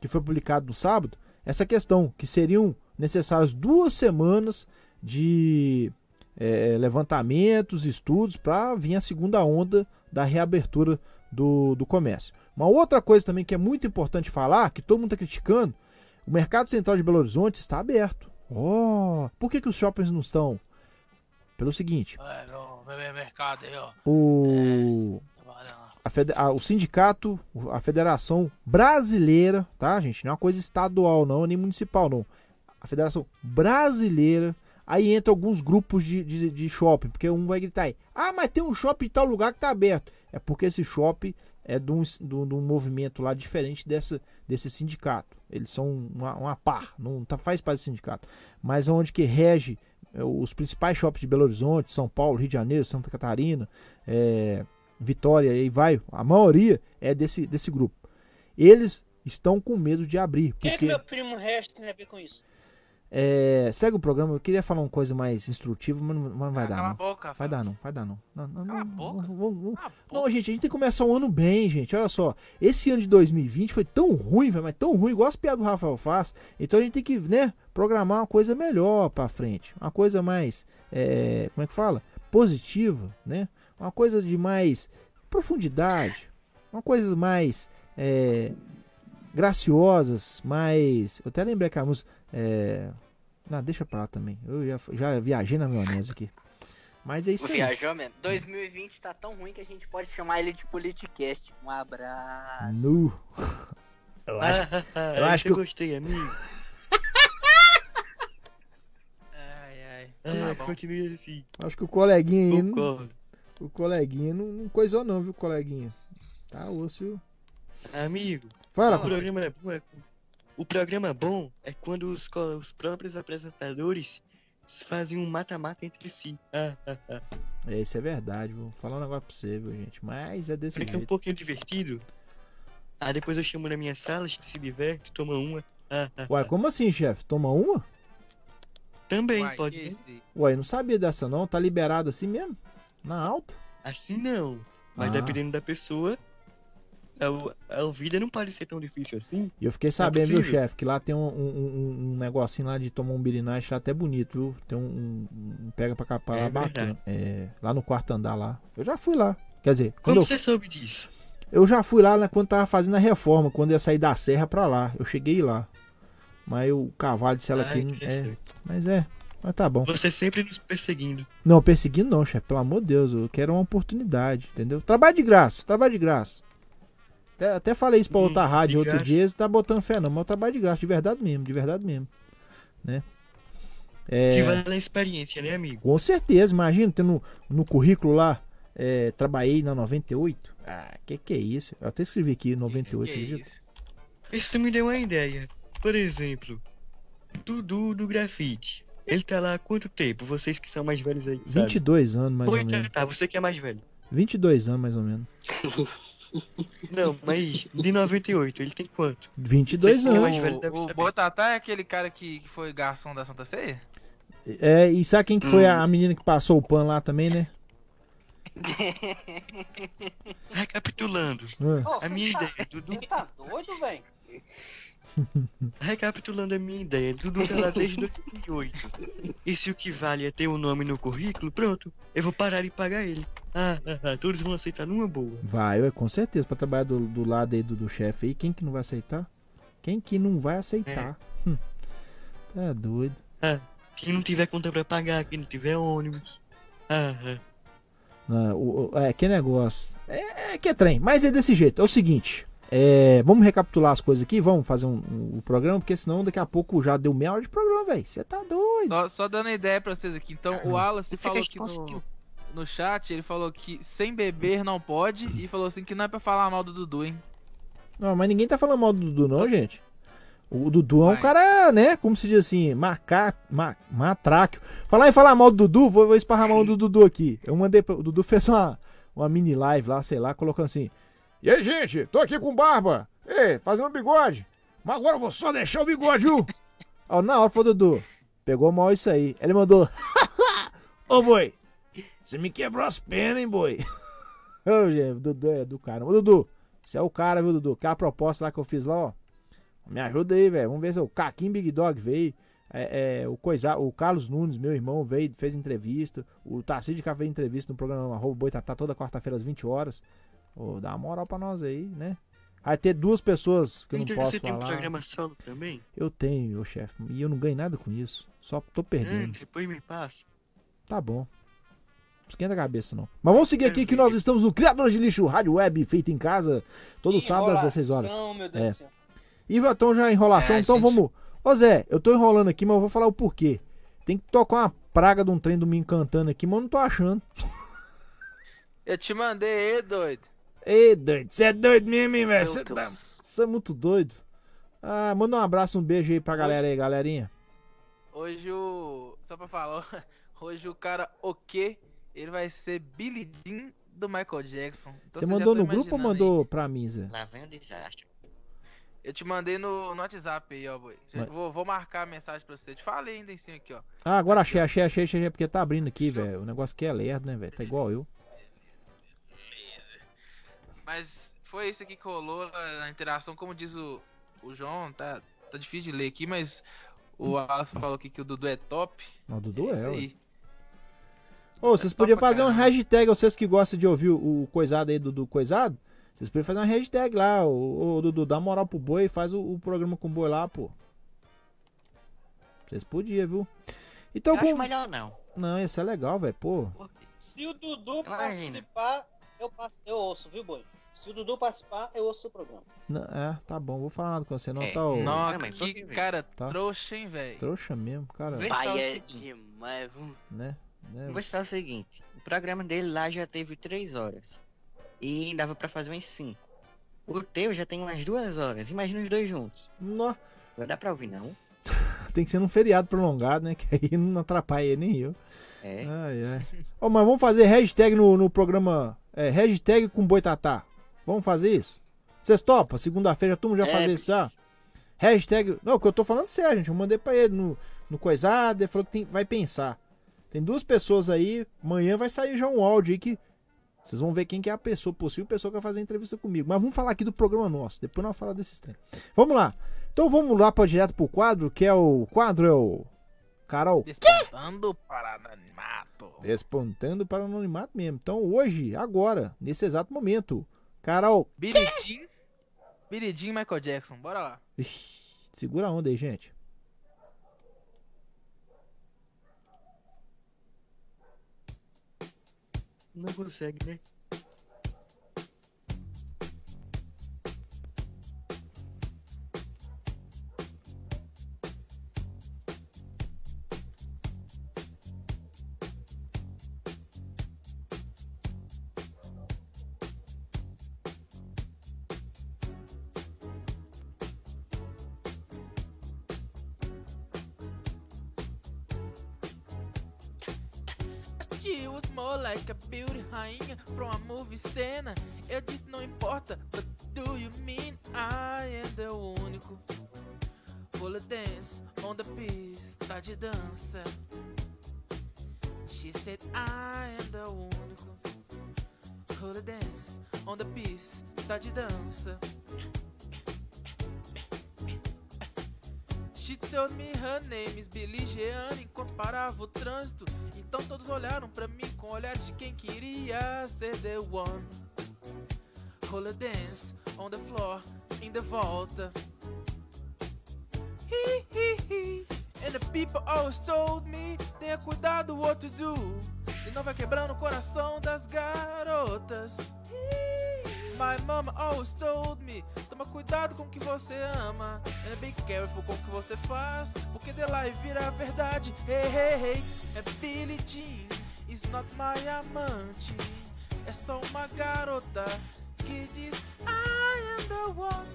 que foi publicado no sábado, essa questão, que seriam necessárias duas semanas de eh, levantamentos, estudos, para vir a segunda onda da reabertura do, do comércio. Uma outra coisa também que é muito importante falar, que todo mundo está criticando, o mercado central de Belo Horizonte está aberto. Oh, por que, que os shoppings não estão? Pelo seguinte, É, mercado aí, ó. o, a fede- a- o sindicato, a Federação Brasileira, tá, gente? Não é uma coisa estadual, não, nem municipal, não. A Federação Brasileira. Aí entra alguns grupos de, de, de shopping, porque um vai gritar aí: Ah, mas tem um shopping em tal lugar que tá aberto. É porque esse shopping é de um, de um- movimento lá diferente dessa, desse sindicato. Eles são uma, uma par, não tá, faz parte do sindicato. Mas onde que rege é, os principais shoppings de Belo Horizonte, São Paulo, Rio de Janeiro, Santa Catarina, é, Vitória, e aí vai, a maioria é desse, desse grupo. Eles estão com medo de abrir, é que porque meu primo Resto tem a ver com isso? É, segue o programa, eu queria falar uma coisa mais instrutiva, mas não, mas vai dar Cala a não. boca, Vai dar não, vai dar não. Não, não, Cala a boca. não, gente, a gente tem que começar o ano bem, gente. Olha só, esse ano de 2020 foi tão ruim, velho, mas tão ruim, igual as piadas do Rafael faz. Então a gente tem que, né, programar uma coisa melhor pra frente. Uma coisa mais, é, como é que fala? Positiva, né? Uma coisa de mais profundidade. Uma coisa mais é, graciosas, mais. Eu até lembrei que a música. É, não, deixa pra lá também. Eu já, já viajei na maionese aqui. Mas é isso aí. Viajou mesmo. 2020 tá tão ruim que a gente pode chamar ele de Politicast. Um abraço. Nu. Eu acho, Ah, eu acho que eu gostei, amigo. Ai, ai. Ah, Tá bom. continue assim. acho que o coleguinha aí. Não, o coleguinha não, não coisou, não, viu, coleguinha? Tá osso, viu? Amigo, Fala, o programa é bom. é- O programa bom é quando os, os próprios apresentadores fazem um mata-mata entre si. Ah, ah, ah. É, isso é verdade, vou falar um negócio pra você, viu, gente? Mas é desse Fica um jeito. pouquinho divertido. Ah, depois eu chamo na minha sala, a gente se diverte, toma uma. Ah, ah, Uai, ah. como assim, chefe? Toma uma? Também Uai, pode. esse- Uai, não sabia dessa não. Tá liberado assim mesmo? Na alta? Assim não. Mas Ah. dependendo da pessoa, a, vida não pode ser tão difícil assim. E eu fiquei sabendo, viu, possível. chefe, que lá tem um, um, um- negocinho lá de tomar um birinagem, acho até bonito, viu? Tem um, um- pega pra capar É lá bacana. É, lá no quarto andar lá. Eu já fui lá. Quer dizer, Como eu, você soube disso? eu já fui lá né, quando tava fazendo a reforma, quando ia sair da serra pra lá. Eu cheguei lá. Mas o cavalo disse ela Ah, que. É, mas é. Mas tá bom. Você sempre nos perseguindo. Não, perseguindo não, chefe. Pelo amor de Deus, eu quero uma oportunidade, entendeu? Trabalho de graça, trabalho de graça. Até, até falei isso pra Hum, outra rádio de outro dia, você tá botando fé não, mas eu trabalho de graça, de verdade mesmo, de verdade mesmo. Né? É, Que vale a experiência, né, amigo? com certeza, imagina, ter no, no currículo lá, é, trabalhei na 98. Ah, que que é isso? Eu até escrevi aqui 98, que você acredita? isso? Isso me deu uma ideia. Por exemplo, Dudu do grafite. Ele tá lá há quanto tempo? Vocês que são mais velhos aí, sabe? 22 anos, mais Ou ou então, menos. tá, você que é mais velho. 22 anos, mais ou menos. Não, mas de 98, ele tem quanto? 22 Você que é mais anos. velho deve O, saber. Botatá é aquele cara que, que foi garçom da Santa Ceia? É, e sabe quem que foi Hum. a, a menina que passou o pano lá também, né? Recapitulando. Ah. A minha tá- ideia. Você tá doido, velho? Recapitulando a minha ideia, Dudu tá lá desde 2008. E se o que vale é ter um nome no currículo, pronto, eu vou parar de pagar ele. Ah, ah, ah, todos vão aceitar numa boa. Vai, com certeza, pra trabalhar do, do lado aí do, do chefe aí, quem que não vai aceitar? Quem que não vai aceitar? Hum. Tá doido. Ah, quem não tiver conta pra pagar, quem não tiver ônibus. Ah, ah. Não, o- o- é, que negócio. É, é que é trem, mas é desse jeito. É o seguinte, é, vamos recapitular as coisas aqui, vamos fazer um, um- o programa, porque senão daqui a pouco já deu meia hora de programa, velho. Você tá doido. Só, só dando ideia pra vocês aqui. Então, o Wallace falou que no, no chat, ele falou que sem beber não pode e falou assim que não é pra falar mal do Dudu, hein? Não, mas ninguém tá falando mal do Dudu, não, gente. O Dudu é um Vai. cara, né? Como se diz assim, maca, ma, matráquio. Falar em falar mal do Dudu, vou, vou esparrar mal do Dudu aqui. Eu mandei. pra- O Dudu fez uma, uma mini live lá, sei lá, colocando assim. E aí, gente, tô aqui com barba. Ei, fazendo bigode. Mas agora eu vou só deixar o bigode, viu? Ó, na hora foi o Dudu. Pegou mal isso aí. Ele mandou. Ô, boi, você me quebrou as penas, hein, boi? Ô, Dudu é do cara. Ô, Dudu, você é o cara, viu, Dudu? Que a proposta lá que eu fiz lá, ó. Me ajuda aí, velho. Vamos ver se o Caquim Big Dog veio. É, é, o, coisa, o Carlos Nunes, meu irmão, veio, fez entrevista. O Tarcísio de Cá fez entrevista no programa Arroba Boitatá toda quarta-feira às 20 horas. Ô, dá uma moral pra nós aí, né? Vai ter duas pessoas que eu não posso você tem um falar. programa solo também? Eu tenho, meu chefe. E eu não ganho nada com isso. Só tô Ah, perdendo. depois me passa. Tá bom. Esquenta a cabeça, não. Mas vamos seguir aqui que nós estamos no Criadores de Lixo Rádio Web, feito em casa, todo sábado às 16 horas. Meu Deus É. do céu. E então já enrolação, É, então gente. vamos. Ô Zé, eu tô enrolando aqui, mas eu vou falar o porquê. Tem que tocar uma praga de um trem do me encantando aqui, mas eu não tô achando. Eu te mandei, doido. Ei, doido, você é doido mesmo, hein, velho? Meu Você tá... É muito doido. Ah, manda um abraço, um beijo aí pra galera aí, galerinha. Hoje o. Só pra falar, hoje o cara o quê? Ele vai ser Billy Jean do Michael Jackson. Então Você mandou no grupo ou imaginando aí. mandou pra mim, Zé? Lá vem o desastre. Eu te mandei no, no WhatsApp aí, ó, boi. Já Mas- Vou, vou marcar a mensagem pra você. Te falei ainda em cima aqui, ó. Ah, agora achei, achei, achei, achei, porque tá abrindo aqui, velho. O negócio aqui é lerdo, né, velho? Tá igual eu. Mas foi isso aqui que rolou a interação, como diz o, o João, tá, tá difícil de ler aqui, mas o Alisson falou aqui que o Dudu é top. Mas o Dudu é, aí. Ô, vocês top podiam fazer uma caramba. hashtag, vocês que gostam de ouvir o, o coisado aí do, do coisado, vocês podiam fazer uma hashtag lá, o, Dudu, dá moral pro boi e faz o, o programa com o boi lá, pô. Vocês podiam, viu? Então, Eu acho com... melhor não. Não, isso é legal, velho, pô. Se o Dudu Imagina. participar, eu, passo, eu ouço, viu, Boi? Se o Dudu participar, eu ouço o programa. Não, é, tá bom, vou falar nada com você, não É, tá o. Nossa, Não, mas que cara Tá. trouxa, hein, velho. Trouxa mesmo, cara. O Pai é demais? Né? né? Vou citar o seguinte: o programa dele lá já teve 3 horas. E dava pra fazer umas 5. O teu já tem umas 2 horas. Imagina os dois juntos. Nó, Não dá pra ouvir, não? tem que ser num feriado prolongado, né? Que aí não atrapalha ele nem eu. É. Ai, ai. Ó, mas vamos fazer hashtag no, no programa. É, hashtag com boitatá. Vamos fazer isso? Vocês topam? Segunda-feira a turma já É, fazer isso já? Hashtag. Não, que eu tô falando sério, gente. Eu mandei pra ele no, no coisado, ele falou que tem- vai pensar. Tem duas pessoas aí. Amanhã vai sair já um áudio aí que. Vocês vão ver quem que é a pessoa, possível pessoa que vai fazer a entrevista comigo. Mas vamos falar aqui do programa nosso. Depois nós vamos falar desses trem. Vamos lá. Então vamos lá para direto pro quadro, que é o quadro é o Carol. Despontando para anonimato. Despontando para o anonimato mesmo. Então hoje, agora, nesse exato momento, Carol, Billy Jean. Billy Jean Michael Jackson. Bora lá. Ixi, segura a onda aí, gente. Não consegue, né? Rainha from a movie cena. Eu disse não importa, but do you mean I am the único? Pula dance on the pista de dança. She said I am the único. Pula dance on the pista de dança. She told me her name is Billy Jean enquanto parava o trânsito. Então todos olharam pra mim com olhares de quem queria ser the one. Roller dance on the floor in the volta. And the people always told me tenha cuidado what to do. E não vai quebrando o coração das garotas. My mama always told me Toma cuidado com o que você ama And be careful com o que você faz Porque de lá vira a verdade Hey, hey, hey É Billie Jean Not my amante É só uma garota Que diz I am the one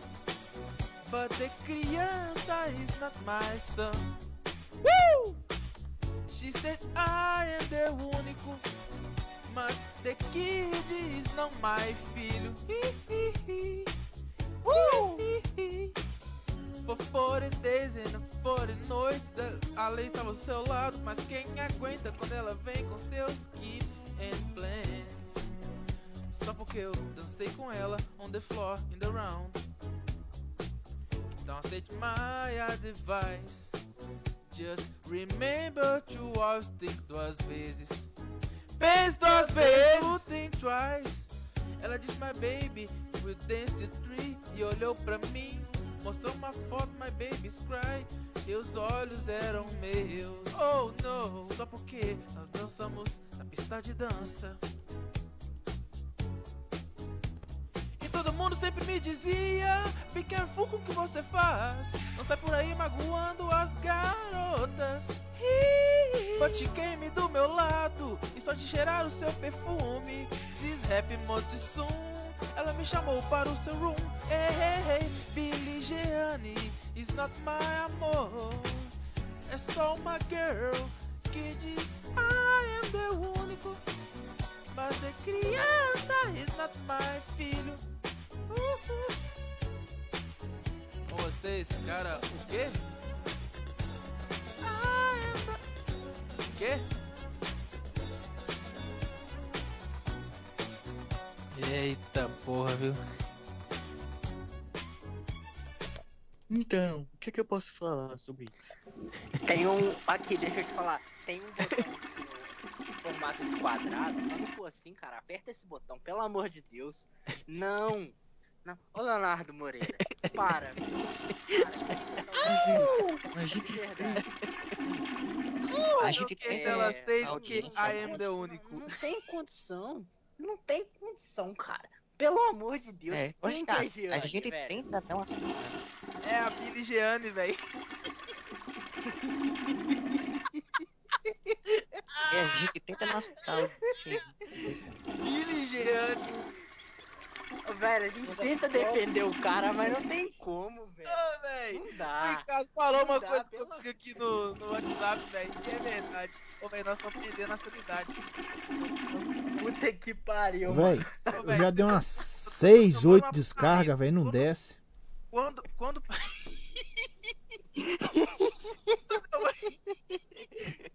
But the criança is not my son Woo! She said I am the único mas The Kid is não my filho. Hi, hi, hi. Uh! Hi, hi. For 40 days and 40 noites, a lei tava ao seu lado, mas quem aguenta quando ela vem com seus keep and plans? Só porque eu dancei com ela on the floor in the round. Don't take my advice. Just remember to always think duas vezes. Pense duas vezes. Think twice. Ela disse, my baby, we dance to three. E olhou pra mim, mostrou uma foto, my baby's cry. Os olhos eram meus. Oh no, só porque nós dançamos na pista de dança. E todo mundo sempre me dizia Be careful com o que você faz Não sai por aí magoando as garotas came do meu lado E só de cheirar o seu perfume happy month soon Ela me chamou para o seu room Hey, hey, hey Billy Jeanne Is not my amor É só uma girl Que diz I am the único mas de criança is not my filho. Uhul. Com vocês, cara, o quê? I am the... O quê? Eita porra, viu? Então, o que, que eu posso falar sobre isso? Tem um. Aqui, deixa eu te falar. Tem um botãozinho em formato de quadrado. Quando for assim, cara, aperta esse botão, pelo amor de Deus. Não! Não. Ô Leonardo Moreira, para. A gente. Verdade. A gente que tem ela é, sei que I am the único. Não tem condição. Não tem condição, cara. Pelo amor de Deus. É, quem que é Giane, a gente velho? tenta dar uma É a Billy Jeane, velho. É, a gente tenta dar uma sim. Billy Jeane. Velho, a gente tenta defender o cara, mas não tem como, velho. Ô, velho. Não O dá. Ricardo falou uma Não dá, coisa pelo comigo aqui no, no WhatsApp, velho, que é verdade. Ô, velho, nós estamos perdendo a sanidade. Puta que pariu, Véi, eu velho, já dei umas 6, 8 descargas, velho, não desce. Quando. Quando.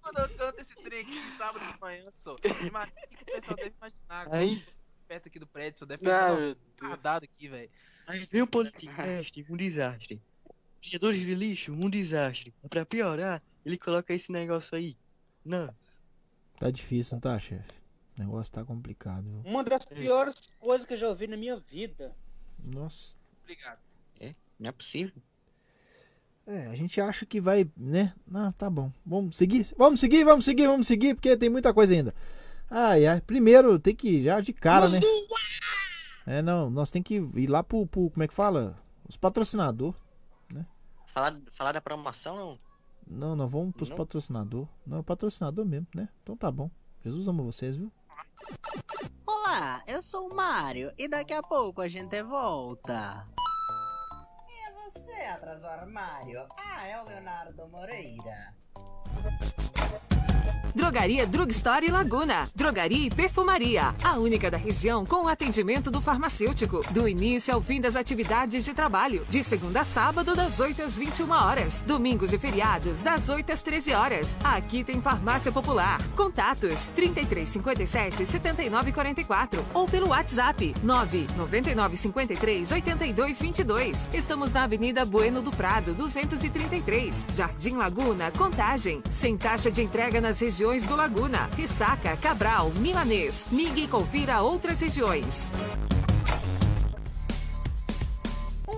quando eu canto esse trem aqui de sábado de manhã, só. Imagina o que o pessoal deve imaginar. Aí- Perto aqui do prédio, só deve ter Ah, retardado aqui, velho. Aí vem o podcast, um desastre. Criadores de lixo, um desastre. Pra piorar, ele coloca esse negócio aí. Não. Tá difícil, não tá, chefe? O negócio tá complicado, viu? Uma das piores coisas que eu já ouvi na minha vida. Nossa. Obrigado. É, não é possível. É, a gente acha que vai, né? Não, tá bom. Vamos seguir? Vamos seguir, vamos seguir, vamos seguir, porque tem muita coisa ainda. Ai, ai. Primeiro tem que ir já de cara, né? É, não, nós tem que ir lá pro, pro como é que fala? Os patrocinador. Falar, falar da promoção, não. Não, nós vamos pros Não? patrocinador. Não, é patrocinador mesmo, né? Então tá bom. Jesus ama vocês, viu? Olá, eu sou o Mário e daqui a pouco a gente volta. E é você atrás do armário? Ah, é o Leonardo Moreira. Drogaria Drugstore Laguna. Drogaria e perfumaria. A única da região com o atendimento do farmacêutico. Do início ao fim das atividades de trabalho. De segunda a sábado, das 8 às 21 horas. Domingos e feriados, das 8 às 13 horas. Aqui tem farmácia popular. Contatos: 3357 7944 ou pelo WhatsApp 999 53 82 22. Estamos na Avenida Bueno do Prado, 233. Jardim Laguna, Contagem. Sem taxa de entrega nas regiões do Laguna, Ressaca, Cabral, Milanês. Ligue e confira outras regiões.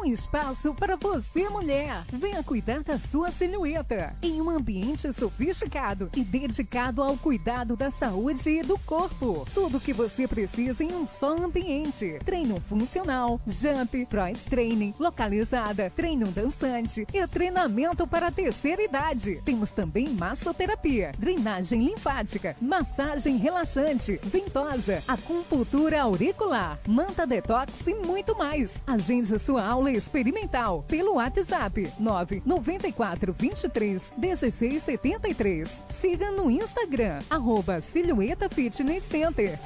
Espaço para você, mulher. Venha cuidar da sua silhueta em um ambiente sofisticado e dedicado ao cuidado da saúde e do corpo. Tudo o que você precisa em um só ambiente. Treino funcional, jump, cross training, localizada, treino dançante e treinamento para a terceira idade. Temos também massoterapia, drenagem linfática, massagem relaxante, ventosa, acupuntura auricular, manta detox e muito mais. Agende sua aula experimental pelo WhatsApp 994 23 16 73. Siga no Instagram, arroba Silhueta Fitness Center.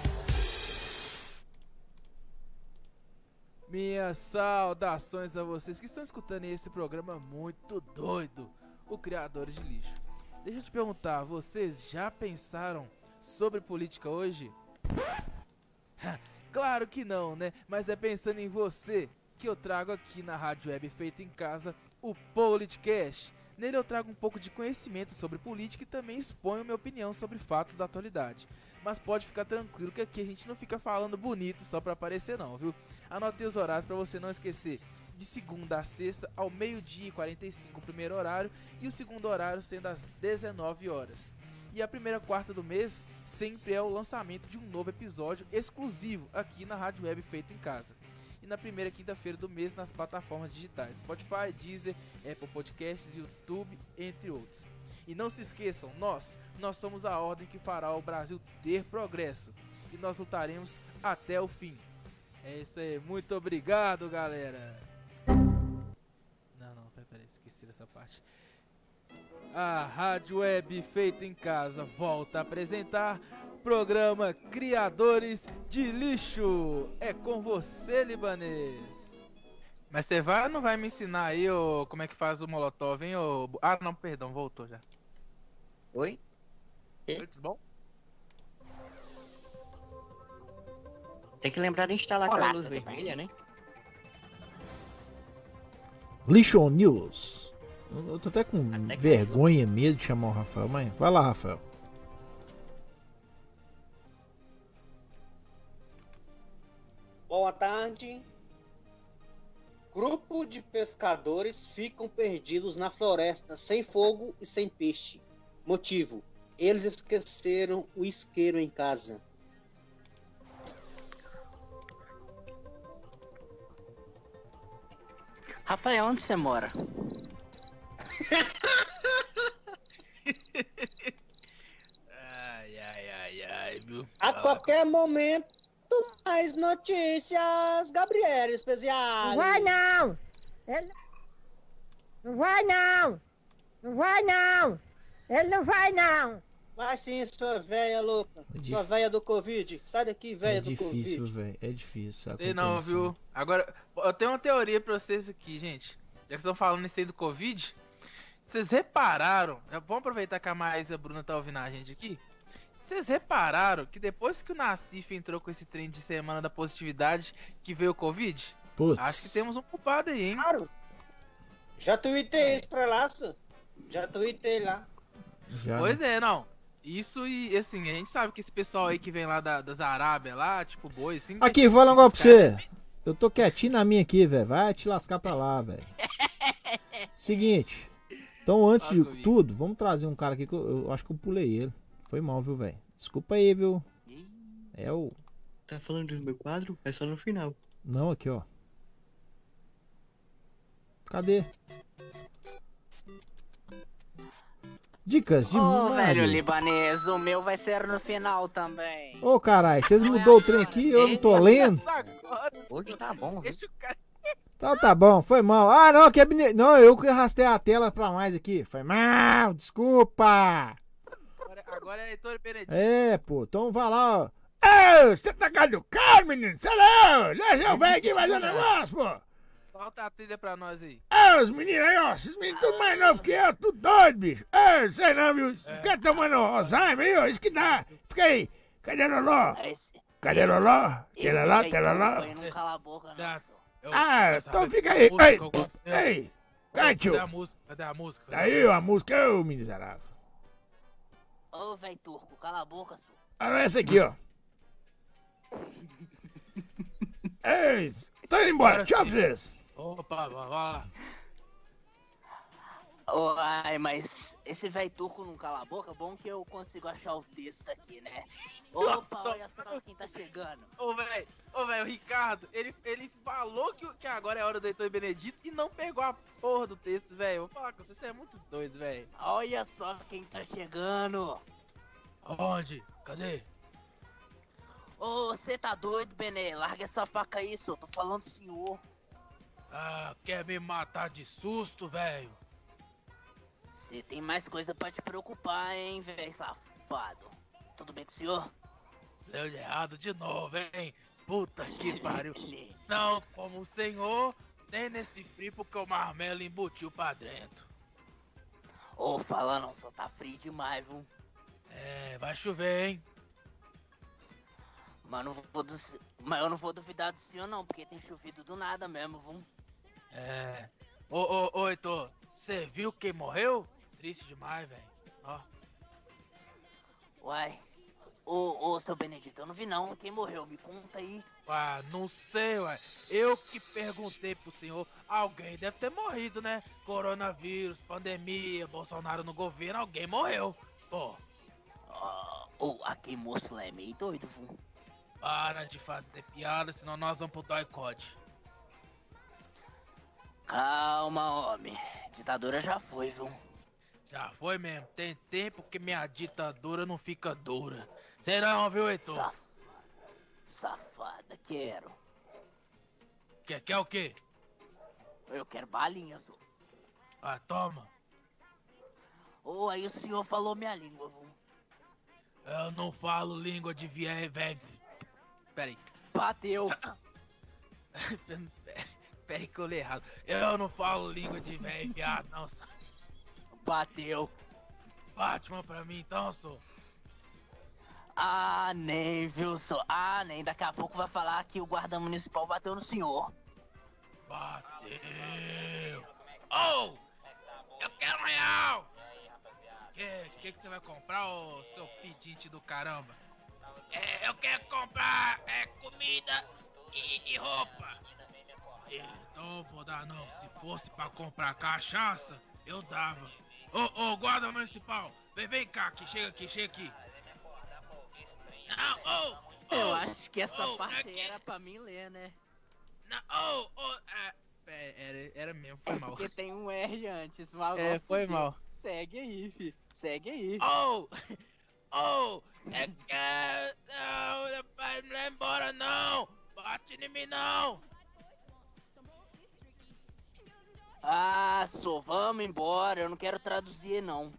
Minhas saudações a vocês que estão escutando esse programa muito doido, o Criadores de Lixo. Deixa eu te perguntar, vocês já pensaram sobre política hoje? claro que não, né? Mas é pensando em você que eu trago aqui na Rádio Web Feita em Casa o Politicast. Nele eu trago um pouco de conhecimento sobre política e também exponho minha opinião sobre fatos da atualidade. Mas pode ficar tranquilo que aqui a gente não fica falando bonito só pra aparecer não, viu? Anotei os horários para você não esquecer. De segunda a sexta, ao meio-dia e 45 o primeiro horário e o segundo horário sendo às 19 horas. E a primeira quarta do mês sempre é o lançamento de um novo episódio exclusivo aqui na Rádio Web Feita em Casa na primeira quinta-feira do mês nas plataformas digitais Spotify, Deezer, Apple Podcasts, YouTube, entre outros. E não se esqueçam, nós, nós somos a ordem que fará o Brasil ter progresso e nós lutaremos até o fim. É isso aí, muito obrigado, galera. Não, não, peraí, esqueci dessa parte. A Rádio Web feita em casa volta a apresentar programa Criadores de Lixo. É com você, libanês. Mas você vai ou não vai me ensinar aí ô, como é que faz o molotov, hein? Ô... Ah, não, perdão, voltou já. Oi? Oi, tudo bom? Tem que lembrar de instalar Olá, aquela luz vermelha, né? Lixo News. Eu tô até com vergonha, medo de chamar o Rafael, mas vai lá, Rafael. Boa tarde. Grupo de pescadores ficam perdidos na floresta sem fogo e sem peixe. Motivo: Eles esqueceram o isqueiro em casa. Rafael, onde você mora? Ai, ai, ai, ai, viu? A qualquer momento, mais notícias, Gabriel Especial. Não vai não! Ele... Não vai não! Não vai não! Ele não vai não! Vai sim, sua velha louca. Sua velha do Covid. Sai daqui, velha É do difícil, Covid. velho. É difícil. a Sei não, compreensão. viu? Agora, eu tenho uma teoria pra vocês aqui, gente. Já que estão falando isso aí do Covid, vocês repararam? é, Vamos aproveitar que a Maísa e a Bruna tá ouvindo a gente aqui. Vocês repararam que depois que o Nacif entrou com esse trem de semana da positividade que veio o Covid? Putz. Acho que temos um culpado aí, hein? Claro. Já tuitei pra lá, senhor. Já tuitei lá. Já, Pois né? é, não. Isso e assim, a gente sabe que esse pessoal aí que vem lá da- das Arábia lá, tipo boi, assim. Aqui, vou falar um negócio pra você. Eu tô quietinho na minha aqui, velho. Vai te lascar pra lá, velho. Seguinte. Então, antes de tudo, vamos trazer um cara aqui que eu, eu acho que eu pulei ele. Foi mal, viu, velho? Desculpa aí, viu? É o. Tá falando do meu quadro? É só no final. Não, aqui, ó. Cadê? Dicas de Ô, velho libanês, o meu vai ser no final também. Ô, caralho, vocês mudou o trem aqui? Eu não tô lendo? Hoje tá bom, Deixa o cara. Então tá bom, foi mal. Ah, não, que é Não, eu que arrastei a tela pra mais aqui. Foi mal, desculpa. Agora, é Heitor Benedito. É, pô, então vai lá, ó. Ô, você tá caducado, menino? Sei não, deixa eu ver aqui fazer um negócio, pô. Solta a trilha pra nós aí. Ô, os meninos aí, ó, esses meninos tudo mais novos que eu, tudo doido, bicho. Ô, sei não, viu? Fica tomando Alzheimer aí, ó, isso que dá. Fica aí. Cadê Loló? Cadê Loló? Tela lá, tela lá. Não cala a boca, não. Ah, então fica aí. Ei, ei, cante, Cadê a música? Cadê a música? Tá aí, ó, a música, ô, miserável. Ô, velho turco, cala a boca, senhor. Olha essa aqui, ó. Ei, tô indo embora. Tchau pra vocês. Opa, vai lá. Ô, ai, mas esse velho turco não cala a boca, bom que eu consigo achar o texto aqui, né? Opa, olha só quem tá chegando. Ô, velho, ô, velho, o Ricardo, ele, ele falou que, que agora é hora do Heitor Benedito e não pegou a porra do texto, velho. Vou falar com você, você é muito doido, velho. Olha só quem tá chegando. Onde? Cadê? Ô, você tá doido, Benê? Larga essa faca aí, senhor. Tô falando do senhor. Ah, quer me matar de susto, velho? Você tem mais coisa pra te preocupar, hein, velho safado. Tudo bem com o senhor? Deu de errado de novo, hein? Puta que pariu. Não como o senhor, nem nesse frio porque o marmelo embutiu pra dentro. Ô, fala não, só tá frio demais, viu? É, vai chover, hein? Mas, não vou Mas eu não vou duvidar do senhor, não, porque tem chovido do nada mesmo, viu? É. Ô, ô, ô, Heitor, você viu quem morreu? Triste demais, velho. Ó. Uai. Ô, ô, seu Benedito, eu não vi não. Quem morreu? Me conta aí. Ah, não sei, ué. Eu que perguntei pro senhor. Alguém deve ter morrido, né? Coronavírus, pandemia, Bolsonaro no governo, alguém morreu. Pô, Ah, Ô, aquele moço lá é meio doido, viu? para de fazer piada, senão nós vamos pro doicode. Calma, homem. Ditadura já foi, viu? Já foi mesmo. Tem tempo que minha ditadura não fica dura. Sei não, viu, Heitor? Saf... Safada, quero. Quer, quer o quê? Eu quero balinha, só. Ah, toma. Ô, aí o senhor falou minha língua, viu? Eu não falo língua de vié, velho. Peraí. Bateu. Peraí que eu li errado. Eu não falo língua de velho viado, não. Bateu. Bate uma pra mim então, só. Ah, nem, viu, só? Ah, nem. Daqui a pouco vai falar que o guarda municipal bateu no senhor. Bateu. Oh! Eu quero um real! Que, que que você vai comprar, ô seu pedinte do caramba? É, eu quero comprar é, comida e, e roupa. Então eu vou dar não. Se fosse pra comprar cachaça, eu dava. Ô, ô, guarda municipal, Vem, vem cá, aqui, chega aqui, chega aqui. Não, oh, oh, Eu acho que essa oh, parte aqui. era pra mim ler, né? Não, oh, oh, é, é, era, era mesmo, foi mal. Porque tem um R antes, mas É, foi mal. Segue aí, fi. Segue aí. Oh! Oh! É que. Não, não vai embora, não! Bate em mim, não! Ah, só vamos embora. Eu não quero traduzir, não.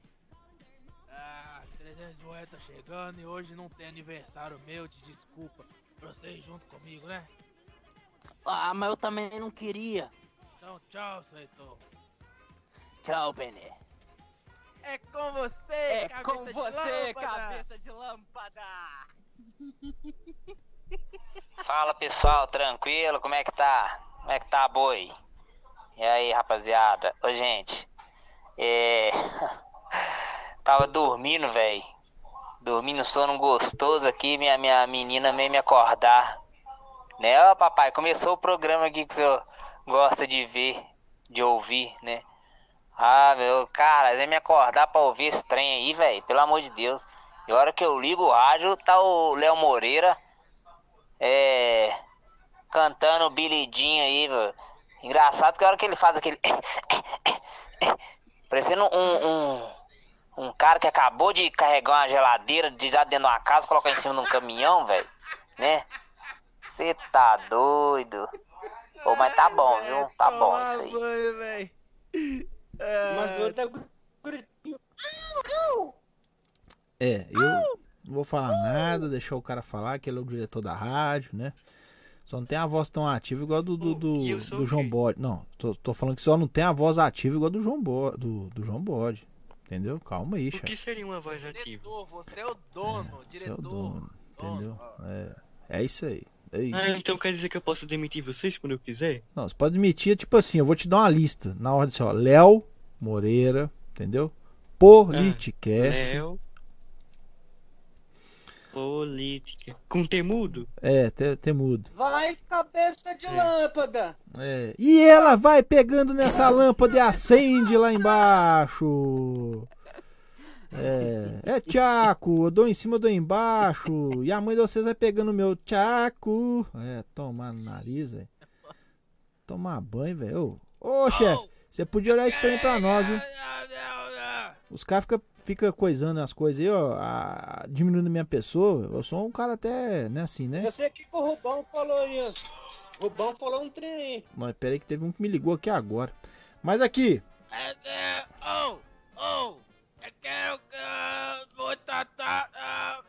Ah, 308 tá chegando e hoje não tem aniversário meu, de desculpa. Pra você ir junto comigo, né? Ah, mas eu também não queria. Então, tchau, Seitor. Tchau, Bené. É com você, É cabeça com de você, lâmpada. cabeça de lâmpada. Fala pessoal, tranquilo? Como é que tá? Como é que tá, boi? E aí, rapaziada? Ô, gente, é. Tava dormindo, velho. Dormindo sono gostoso aqui, minha, minha menina veio me acordar. Né, ó, papai? Começou o programa aqui que o senhor gosta de ver, de ouvir, né? Ah, meu, cara, vem me acordar pra ouvir esse trem aí, velho. Pelo amor de Deus. E a hora que eu ligo o rádio, tá o Léo Moreira. É. Cantando Billy Jean aí, velho. Engraçado que a hora que ele faz aquele. Parecendo um, um, um cara que acabou de carregar uma geladeira de já dentro de uma casa, colocar em cima de um caminhão, velho. Né? Você tá doido. Pô, mas tá bom, viu? Tá bom isso aí. Mas doido gritinho. É, eu não vou falar nada, deixar o cara falar, que ele é o diretor da rádio, né? Só não tem a voz tão ativa igual a do, do, do, do João? Bode. Não, tô, tô falando que só não tem a voz ativa igual a do João Bode. Do, do João Bode. Entendeu? Calma aí, O que chefe. seria uma voz ativa? Diretor, você é o dono, Você é diretor. o dono, entendeu? É, é isso aí. Ei. Ah, então quer dizer que eu posso demitir vocês quando eu quiser? Não, você pode admitir, tipo assim, eu vou te dar uma lista. Na ordem assim, ó. Léo Moreira, entendeu? Politicast. Léo. Política. Com temudo? É, te- temudo. Vai, cabeça de lâmpada. É. E ela vai pegando nessa lâmpada e acende lá embaixo. É, é tchaco, eu dou em cima, eu dou embaixo. E a mãe de vocês vai pegando o meu tchaco. É, tomar no nariz, velho. Tomar banho, velho. Ô, ô, chefe, você podia olhar trem pra nós, viu? Os caras ficam fica coisando as coisas aí, ó, a- diminuindo minha pessoa. Eu sou um cara até, né, assim, né? Eu sei que o Rubão falou aí. ó. O Rubão falou um trem aí. Mas peraí que teve um que me ligou aqui agora. Mas aqui, É, é, oh, oh, é que eu, eu vou tratar, é,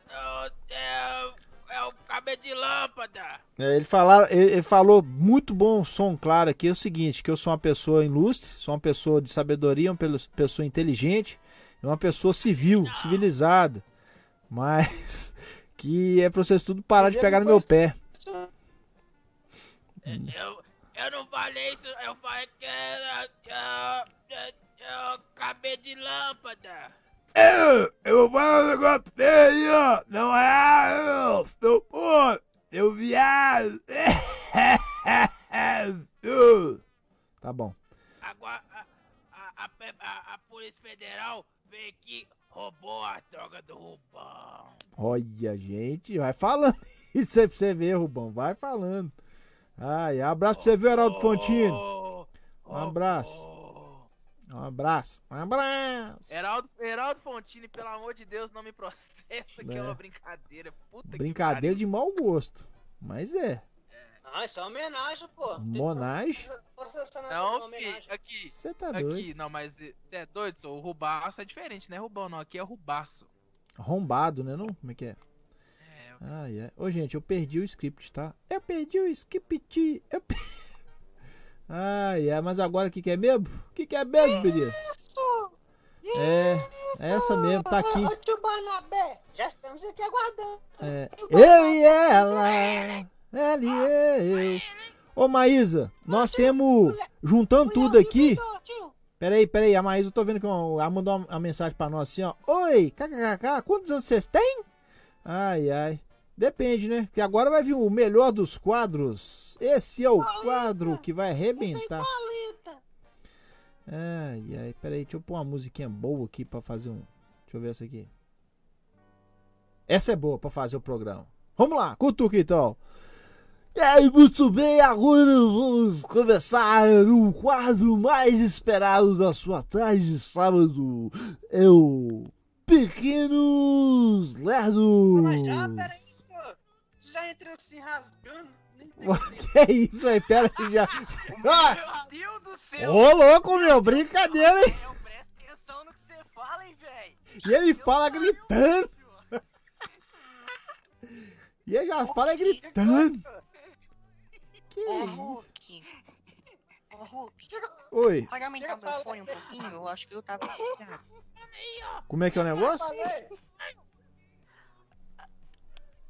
é o cabelo de lâmpada. É, ele, falar, ele, ele falou muito bom som claro aqui. É o seguinte: que eu sou uma pessoa ilustre, sou uma pessoa de sabedoria, uma pe- pessoa inteligente, e uma pessoa civil, civilizada. Mas que é pra vocês tudo parar de pegar no meu pé. Eu, eu não falei isso, eu falei que era é, é, é, o cabelo de lâmpada. Eu, eu vou falar um negócio pra você aí, ó. Não é eu, seu porra. Eu viado. Tá bom. Agora, a, a, a, a Polícia Federal veio aqui, roubou a droga do Rubão. Olha, gente, vai falando isso aí pra você ver, Rubão. Vai falando. Ai, abraço pra você, viu, Heraldo Fontini? Um abraço. Um abraço. Um abraço. Heraldo, Heraldo Fontini, pelo amor de Deus, não me processa, que é, É. uma brincadeira. Puta Brincadeira de mau gosto. Mas é. Ah, isso é uma homenagem, pô. Monagem? É Não, uma fi, homenagem. aqui. Você tá aqui, doido. não, mas você é doido, o Rubaço é diferente, né? Rubão não, aqui é Rubaço. Arrombado, né? Não? Como é que é? Ai, é. Ô, gente, eu perdi o script, tá? Eu perdi o script. Eu per... Ai, é. Mas agora o que, que é mesmo? O que, que é mesmo, menino? É, é essa mesmo, tá aqui. Ô, tio Barnabé, já estamos aqui aguardando. É, eu e ela, ela e eu. Ô Maísa, nós temos, juntando tudo aqui. Peraí, peraí, a Maísa, eu tô vendo que ela mandou uma, uma mensagem pra nós assim, ó. Oi, kkkk, quantos anos vocês têm? Ai, ai. Depende, né? Que agora vai vir o melhor dos quadros. Esse é o quadro que vai arrebentar. Ai, ai, peraí, deixa eu pôr uma musiquinha boa aqui pra fazer um. Deixa Deixa eu ver essa aqui. Essa é boa pra fazer o programa. Vamos lá, cutuca então. E aí, muito bem, agora vamos começar o quadro mais esperado da sua tarde de sábado. É o Pequenos Lerdos. Mas já, peraí, senhor. Você já entra assim rasgando. Que é isso, velho? Pera aí, já. Ah, Meu Deus do céu! Ô, louco, meu, brincadeira, hein? Eu presto atenção no que você fala, hein, velho? E ele fala gritando. E ele já fala gritando. Que Ô, isso? Hulk. Ô, Hulk. Oi. Pode aumentar o meu fone um pouquinho? Eu acho que eu tava. Como é que é o negócio?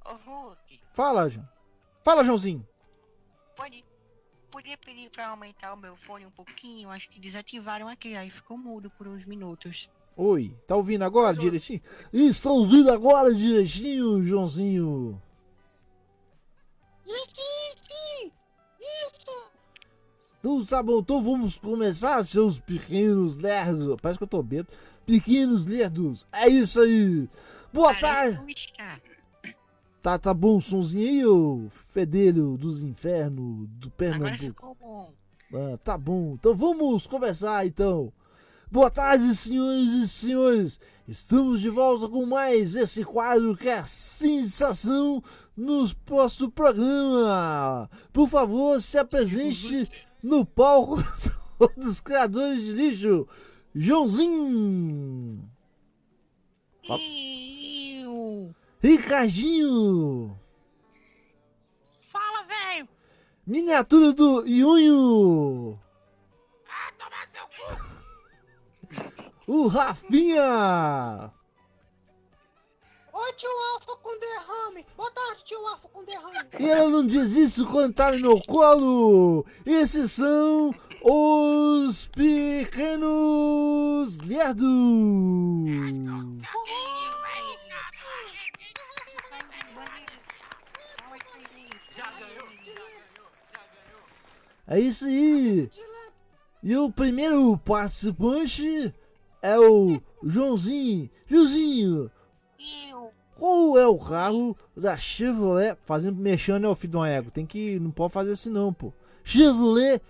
Ô, Hulk. Fala, João. Fala, Joãozinho. Pode. Podia pedir pra aumentar o meu fone um pouquinho? Acho que desativaram aqui, aí ficou mudo por uns minutos. Oi. Tá ouvindo agora direitinho? Está ouvindo agora direitinho, Joãozinho? Então tá bom, então vamos começar, seus pequenos lerdos. Parece que eu tô bêbado. Pequenos lerdos, é isso aí. Boa tarde. Tá, tá bom o somzinho aí, ô fedelho dos infernos do Pernambuco? bom. Ah, tá bom, então vamos começar então. Boa tarde, senhores e senhores. Estamos de volta com mais esse quadro que é sensação nos próximo programa. Por favor, se apresente no palco dos criadores de lixo. Joãozinho. Ricardinho. Fala, velho! Miniatura do Iunho. O Rafinha. Oi, tio Alfa com derrame! Boa tarde, tio Alfa com derrame! E ela não diz isso quando tá no meu colo. Esses são os pequenos lerdos. É isso aí. E o primeiro participante é o Joãozinho. Joãozinho, qual é o carro da Chevrolet? Fazendo mexendo é o filho de uma ego. Tem que. Não pode fazer assim não, pô. Chevrolet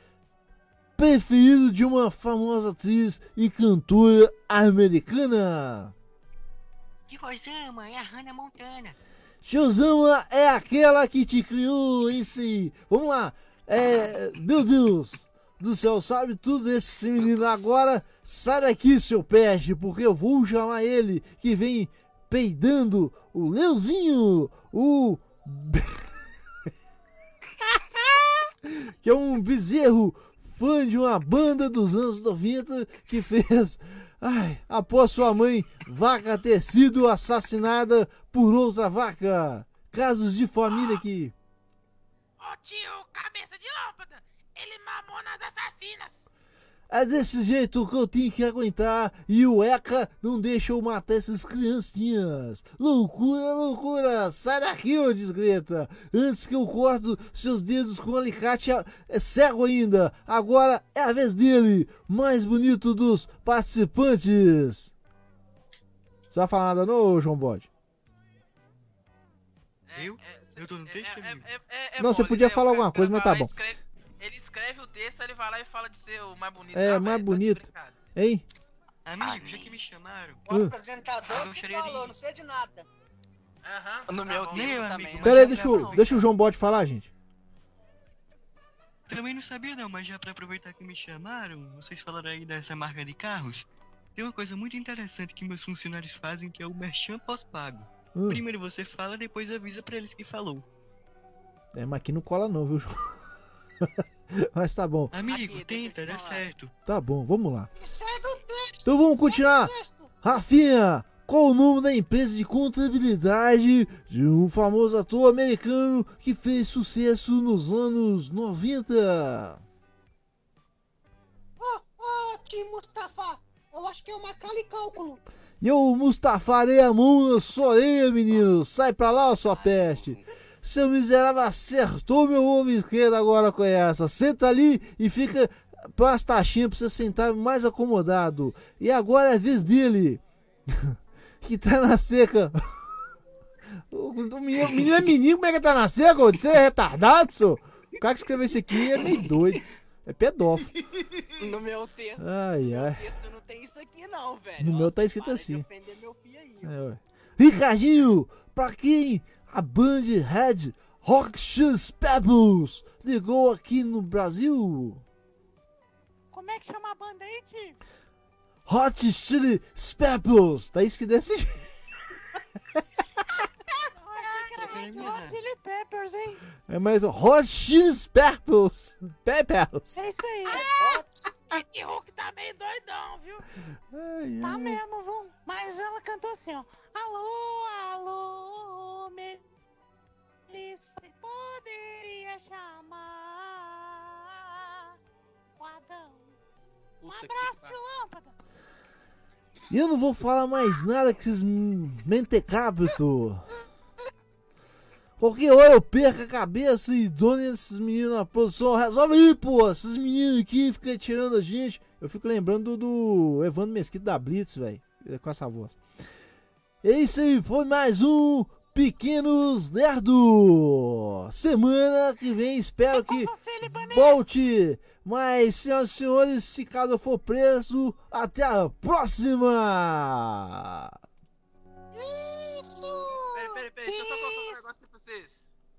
preferido de uma famosa atriz e cantora americana. De Rosama, é a Hannah Montana. Josama é aquela que te criou em si. Vamos lá. É, meu Deus do céu, sabe tudo desse menino agora? Sai daqui, seu peste, porque eu vou chamar ele que vem peidando o Leuzinho, o. que é um bezerro fã de uma banda dos anos 90 que fez. Ai, após sua mãe vaca ter sido assassinada por outra vaca. Casos de família aqui. Ô tio, cabeça de lâmpada! Ele mamou nas assassinas! É desse jeito que eu tenho que aguentar e o ECA não deixa eu matar essas criancinhas. Loucura, loucura! Sai daqui, ô desgreta! Antes que eu corto seus dedos com um alicate é cego ainda. Agora é a vez dele, mais bonito dos participantes. Você vai falar nada não, João Bode? Eu? Eu tô no texto? É não, você podia né? falar alguma coisa, mas tá bom. Ele escreve o texto, ele vai lá e fala de ser o mais bonito. É, Ah, mais velho, bonito. Hein? Amigo, já que me chamaram. O Hum. apresentador que gostaria de- falou, não sei de nada. No tá meu tempo Meu também. amigo, Pera aí, deixa, o- deixa o João Bode falar, gente. Também não sabia não, mas já pra aproveitar que me chamaram, vocês falaram aí dessa marca de carros. Tem uma coisa muito interessante que meus funcionários fazem que é o merchan pós-pago. Hum. Primeiro você fala, depois avisa pra eles que falou. É, mas aqui não cola não, viu, João? mas tá bom. Amigo, tenta, dá certo. Tá bom, vamos lá. Isso é do texto! Então vamos continuar. Rafinha, qual o nome da empresa de contabilidade de um famoso ator americano que fez sucesso nos anos 90? Ô, ô, tio Mustafa! Eu acho que é uma Macaulay Cálculo. E eu mustafarei a mão na sua orelha, menino. Sai pra lá, sua peste. Seu miserável acertou meu ovo esquerdo agora com essa. Senta ali e fica para as taxinhas pra você sentar mais acomodado. E agora é a vez dele. que tá na seca. O, menino, menino é menino, como é que tá na seca? Você é retardado, senhor? O cara que escreveu isso aqui é meio doido. É pedófilo. No meu texto. Ai, ai. texto não tem isso aqui não, velho. No meu tá escrito assim. Aí. É. Ricardinho, pra quem a Band Red Rock Shoes Pebbles ligou aqui no Brasil? Como é que chama a banda aí, tio? Hot Chili Peppers. Tá escrito desse jeito. Hot Chili Peppers, hein? É mais Hot Chili Peppers. Peppers. É isso aí. Esse Hulk tá meio doidão, viu? Ai, Tá ai. mesmo, viu? Mas ela cantou assim, ó. Alô, alô, Melissa, poderia chamar o Adão. Um abraço, tio Lâmpada. E eu não vou falar mais nada que esses mentecapto. Qualquer hora eu perco a cabeça e dono desses meninos na produção. Resolve aí, pô. Esses meninos aqui ficam tirando a gente. Eu fico lembrando do Evandro Mesquita da Blitz, velho. Com essa voz. É isso aí, foi mais um Pequenos Nerdo. Semana que vem espero que volte. Mas, senhoras e senhores, se caso eu for preso, até a próxima. Peraí, peraí, peraí, deixa eu só colocar um negócio aqui pra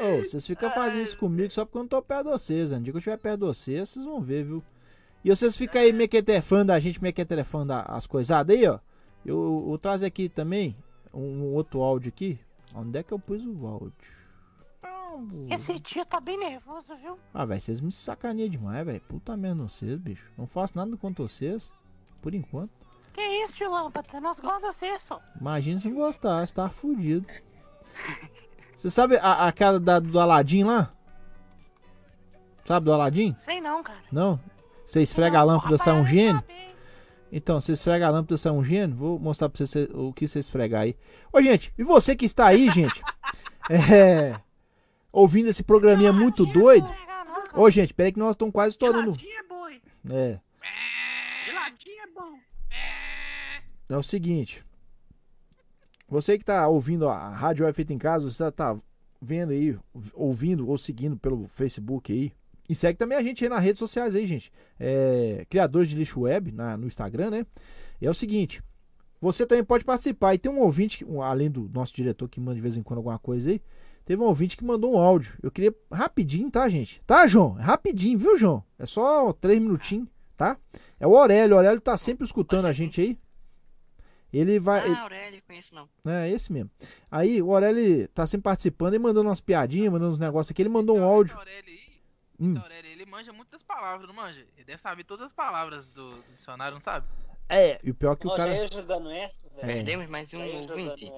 Ô, vocês ficam fazendo isso comigo só porque eu não tô perto de vocês. Dia que eu estiver perto de vocês, vocês vão ver, viu? E vocês ficam aí mequetrefando a gente, mequetrefando as coisadas aí, ó. Eu, eu trazer aqui também um outro áudio aqui. Onde é que eu pus o áudio? Esse tio tá bem nervoso, viu? Ah, velho, vocês me sacaneiam demais, velho. Puta merda, vocês, bicho. Não faço nada contra vocês. Por enquanto. Que isso, tio Lâmpada? Nós gostamos de você, só. Imagina se não gostar, você tá fudido. Você sabe a, a cara da, do Aladim lá? Sabe do Aladim? Sei não, cara. Não? Você esfrega a lâmpada, sai um gênio? Então, você esfrega a lâmpada, sai um gênio? Vou mostrar pra você o que você esfregar aí. Ô, gente, e você que está aí, gente? é, ouvindo esse programinha muito doido? Ô, gente, peraí que nós estamos quase estourando. é. É, é é o seguinte. Você que tá ouvindo a Rádio Web Feita em Casa, você tá vendo aí, ouvindo ou seguindo pelo Facebook aí. E segue também a gente aí nas redes sociais aí, gente. É, Criadores de Lixo Web, na- no Instagram, né? E é o seguinte, você também pode participar. E tem um ouvinte, além do nosso diretor que manda de vez em quando alguma coisa aí, teve um ouvinte que mandou um áudio. Eu queria rapidinho, tá, gente? Tá, João? É rapidinho, viu, João? É só três minutinhos, tá? É o Aurélio. O Aurélio tá sempre escutando a gente aí. Ele vai. ele- Ah, Aurélio, conheço não. é, esse mesmo. Aí o Aurélio tá sempre participando e mandando umas piadinhas, mandando uns negócios aqui. Ele mandou um áudio. Hum. Aurélio, ele manja muitas palavras, não manja? Ele deve saber todas as palavras do, do dicionário, não sabe? É, e o pior é que o já cara. ia jogando essa, velho. É. Perdemos mais um Já ouvinte.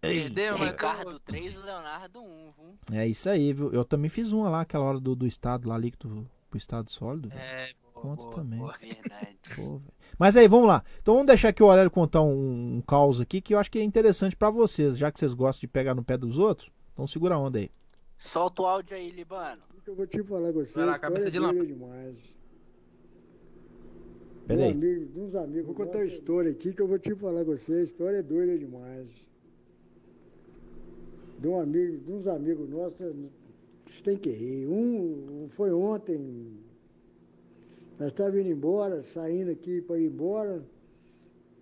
Perdeu, mas Ricardo 3, Leonardo 1, viu? É isso aí, viu? Eu também fiz uma lá, aquela hora do, do estado lá ali que tu. Pro estado sólido. É, boa, Conta boa, também. boa. Verdade. Pô. Mas aí, vamos lá. Então vamos deixar aqui o Aurélio contar um, um caos aqui que eu acho que é interessante pra vocês, já que vocês gostam de pegar no pé dos outros. Então segura a onda aí. Solta o áudio aí, Libano. que eu vou te falar com vocês, Vai lá, cabeça é de lâmpada. demais. Pera Um aí. amigo, uns amigos, vou contar uma história aqui que eu vou te falar com vocês, a história é doida demais. De um amigo, de uns amigos nossos, você tem que rir. Um foi ontem, nós estávamos indo embora, saindo aqui para ir embora,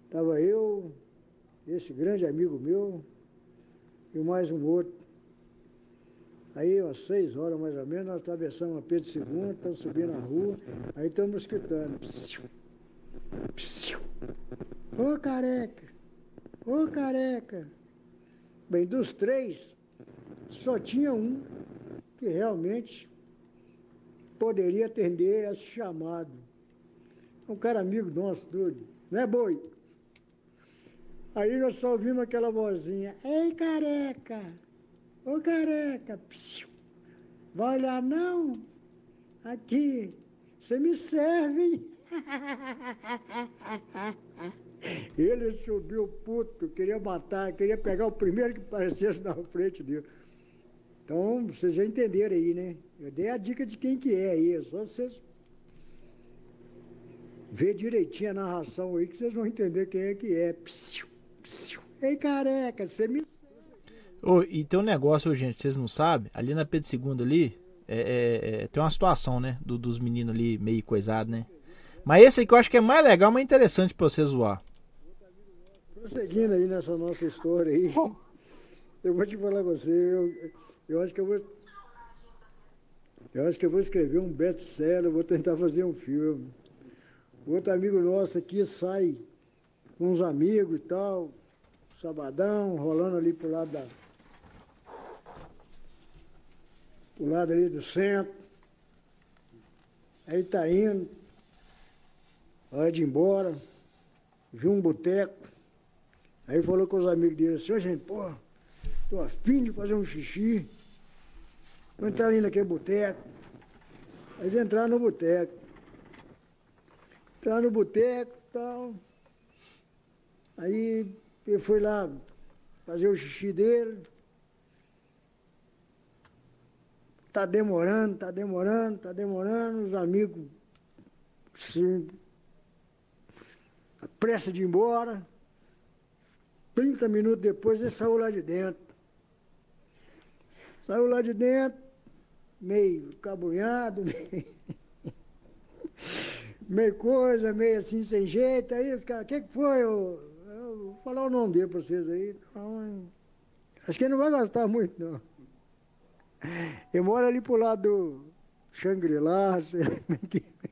estava eu, esse grande amigo meu, e mais um outro. Aí, umas seis horas mais ou menos, nós atravessamos a Pedro II, estamos subindo a rua, aí estamos escutando. Psiu, psiu. Ô careca! Ô careca! Bem, dos três, só tinha um que realmente poderia atender esse chamado. Um cara amigo nosso, doido. Não é boi? Aí nós só ouvimos aquela vozinha, ei careca! Ô careca, psiu, vai olhar não? Aqui, você me serve? Ele subiu puto, queria matar, queria pegar o primeiro que aparecesse na frente dele. Então, vocês já entenderam aí, né? Eu dei a dica de quem que é aí, é só vocês ver direitinho a narração aí que vocês vão entender quem é que é. Psiu, psiu. Ei, careca, você me Ô, e tem um negócio, gente, vocês não sabem, ali na Pedro II ali, é, é, é, tem uma situação, né, do- dos meninos ali meio coisado, né? Mas esse aí que eu acho que é mais legal, mais interessante pra você zoar. Prosseguindo aí nessa nossa história aí, eu vou te falar com você, eu, eu acho que eu vou. Eu acho que eu vou escrever um best-seller, vou tentar fazer um filme. Outro amigo nosso aqui sai com uns amigos e tal, sabadão, rolando ali pro lado da. Lado ali do centro. Aí tá indo, hora de ir embora, viu um boteco. Aí falou com os amigos dele assim, gente, porra, tô afim de fazer um xixi. Vamos entrar ali naquele boteco. Eles entraram no boteco. Entraram no boteco e tal. Aí ele foi lá fazer o xixi dele. Tá demorando, tá demorando, tá demorando. Os amigos se a pressa de ir embora. 30 minutos depois ele saiu lá de dentro. Saiu lá de dentro, meio cabunhado, meio, meio coisa, meio assim, sem jeito. Aí os caras, o que, que foi? Eu, eu vou falar o nome dele pra vocês aí. Então, acho que ele não vai gostar muito, não. Eu moro ali pro lado do Shangri-La, sei lá como é é.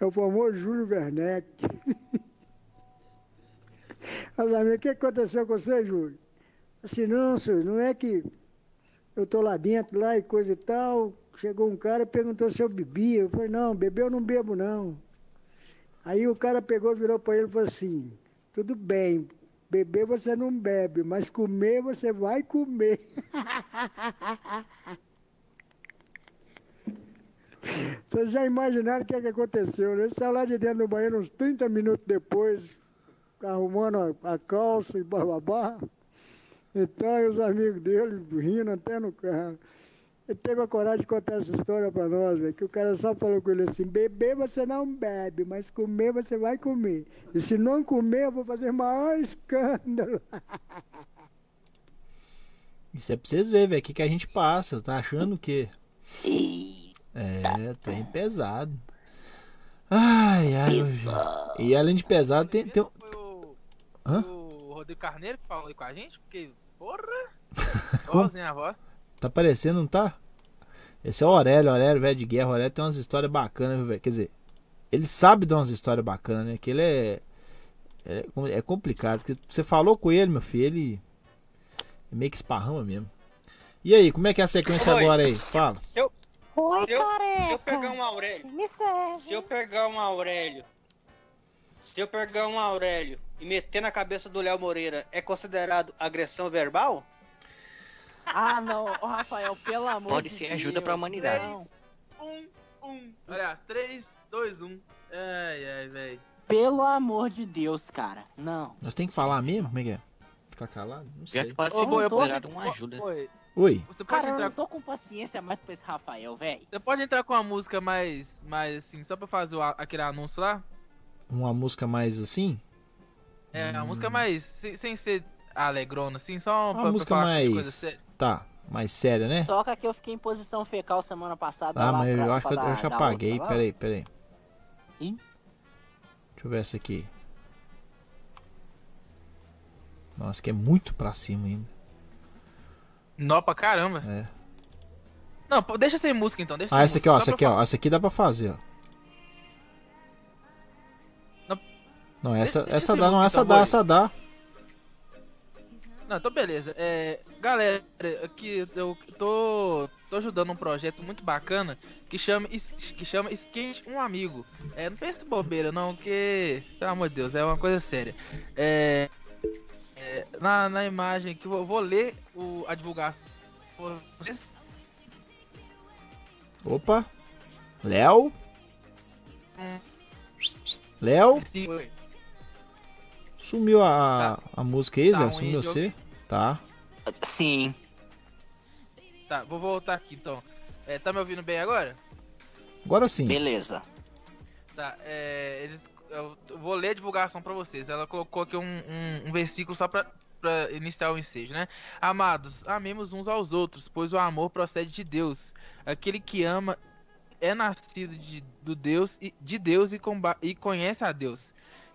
É o famoso Júlio Werneck. Mas, amigo, o que aconteceu com você, Júlio? Assim, não, senhor, não é que eu tô lá dentro, lá e coisa e tal. Chegou um cara e perguntou se eu bebia. Eu falei, não, beber eu não bebo, não. Aí o cara pegou, virou para ele e falou assim, tudo bem, beber você não bebe, mas comer você vai comer. Vocês já imaginaram o que, é que aconteceu, né? Ele saiu lá de dentro do banheiro uns 30 minutos depois, arrumando a, a calça e bababá. Então, e os amigos dele rindo até no carro. Ele teve a coragem de contar essa história pra nós, velho, que o cara só falou com ele assim, beber você não bebe, mas comer você vai comer. E se não comer, eu vou fazer maior escândalo. Isso é pra vocês verem, velho, o que, que a gente passa. Tá achando o quê? É, tem pesado. Ai, ai. E além de pesado, tem. tem... Hã? O Rodrigo Carneiro que falou aí com a gente, porque, porra, igualzinho a voz. Tá parecendo, não tá? Esse é o Aurélio, Aurélio, velho de guerra. O Aurélio tem umas histórias bacanas, viu, velho? Quer dizer, ele sabe de umas histórias bacanas, né? Que ele é. É, é complicado. Porque você falou com ele, meu filho, ele. É meio que esparrama mesmo. E aí, como é que é a sequência Oi. agora aí? Fala. Se eu, Oi, se eu, se eu pegar um Aurélio, Me serve. se eu pegar um Aurélio, se eu pegar um Aurélio e meter na cabeça do Léo Moreira, é considerado agressão verbal? Ah, não, Ô, Rafael, pelo amor Pode de ser Deus. ajuda pra humanidade. Não. Um, um. Aliás, 3, 2, 1. Ai, ai, velho. Pelo amor de Deus, cara. Não. Nós tem que falar mesmo? Como é que é? Ficar calado? Não Já sei. que pode Ô, ser considerado uma ajuda. Oi. Você pode Cara, eu entrar não tô com paciência mais pra esse Rafael, velho. Você pode entrar com uma música mais, mais assim, só pra fazer o aquele anúncio lá? Uma música mais assim? É, a música mais, sem, sem ser alegrona, assim, só Uma pra, pra música coisa mais. séria. Tá, mais séria, né? Toca que eu fiquei em posição fecal semana passada. Ah, lá mas pra- eu acho que pra eu, já apaguei. outra lá. Peraí, peraí. Ih? Deixa eu ver essa aqui. Nossa, que é muito pra cima ainda. Nó pra caramba. É. Não, deixa sem música então, deixa Ah, essa aqui, ó. Essa pra aqui, ó. Essa aqui dá pra fazer, ó. Não, essa, essa dá, não, essa então, dá, essa dá. Não, então beleza. É, galera, aqui eu tô, tô ajudando um projeto muito bacana que chama, que chama Esquente um Amigo. É, não pense bobeira não, que, pelo amor de Deus, é uma coisa séria. É, é, na, na imagem que eu vou, vou ler o, a divulgação. Opa. Léo? Hum. Léo? Sim, oi. Sumiu a, a música aí, Tá Zé? ruim Sumiu de você? Tá. Sim. Tá, vou voltar aqui então. É, tá me ouvindo bem agora? Agora sim. Beleza. Tá, é, eles, eu vou ler a divulgação pra vocês. Ela colocou aqui um, um, um versículo só pra, pra iniciar o ensejo, né? Amados, amemos uns aos outros, pois o amor procede de Deus. Aquele que ama é nascido de, do Deus e de Deus e, comba, e conhece a Deus.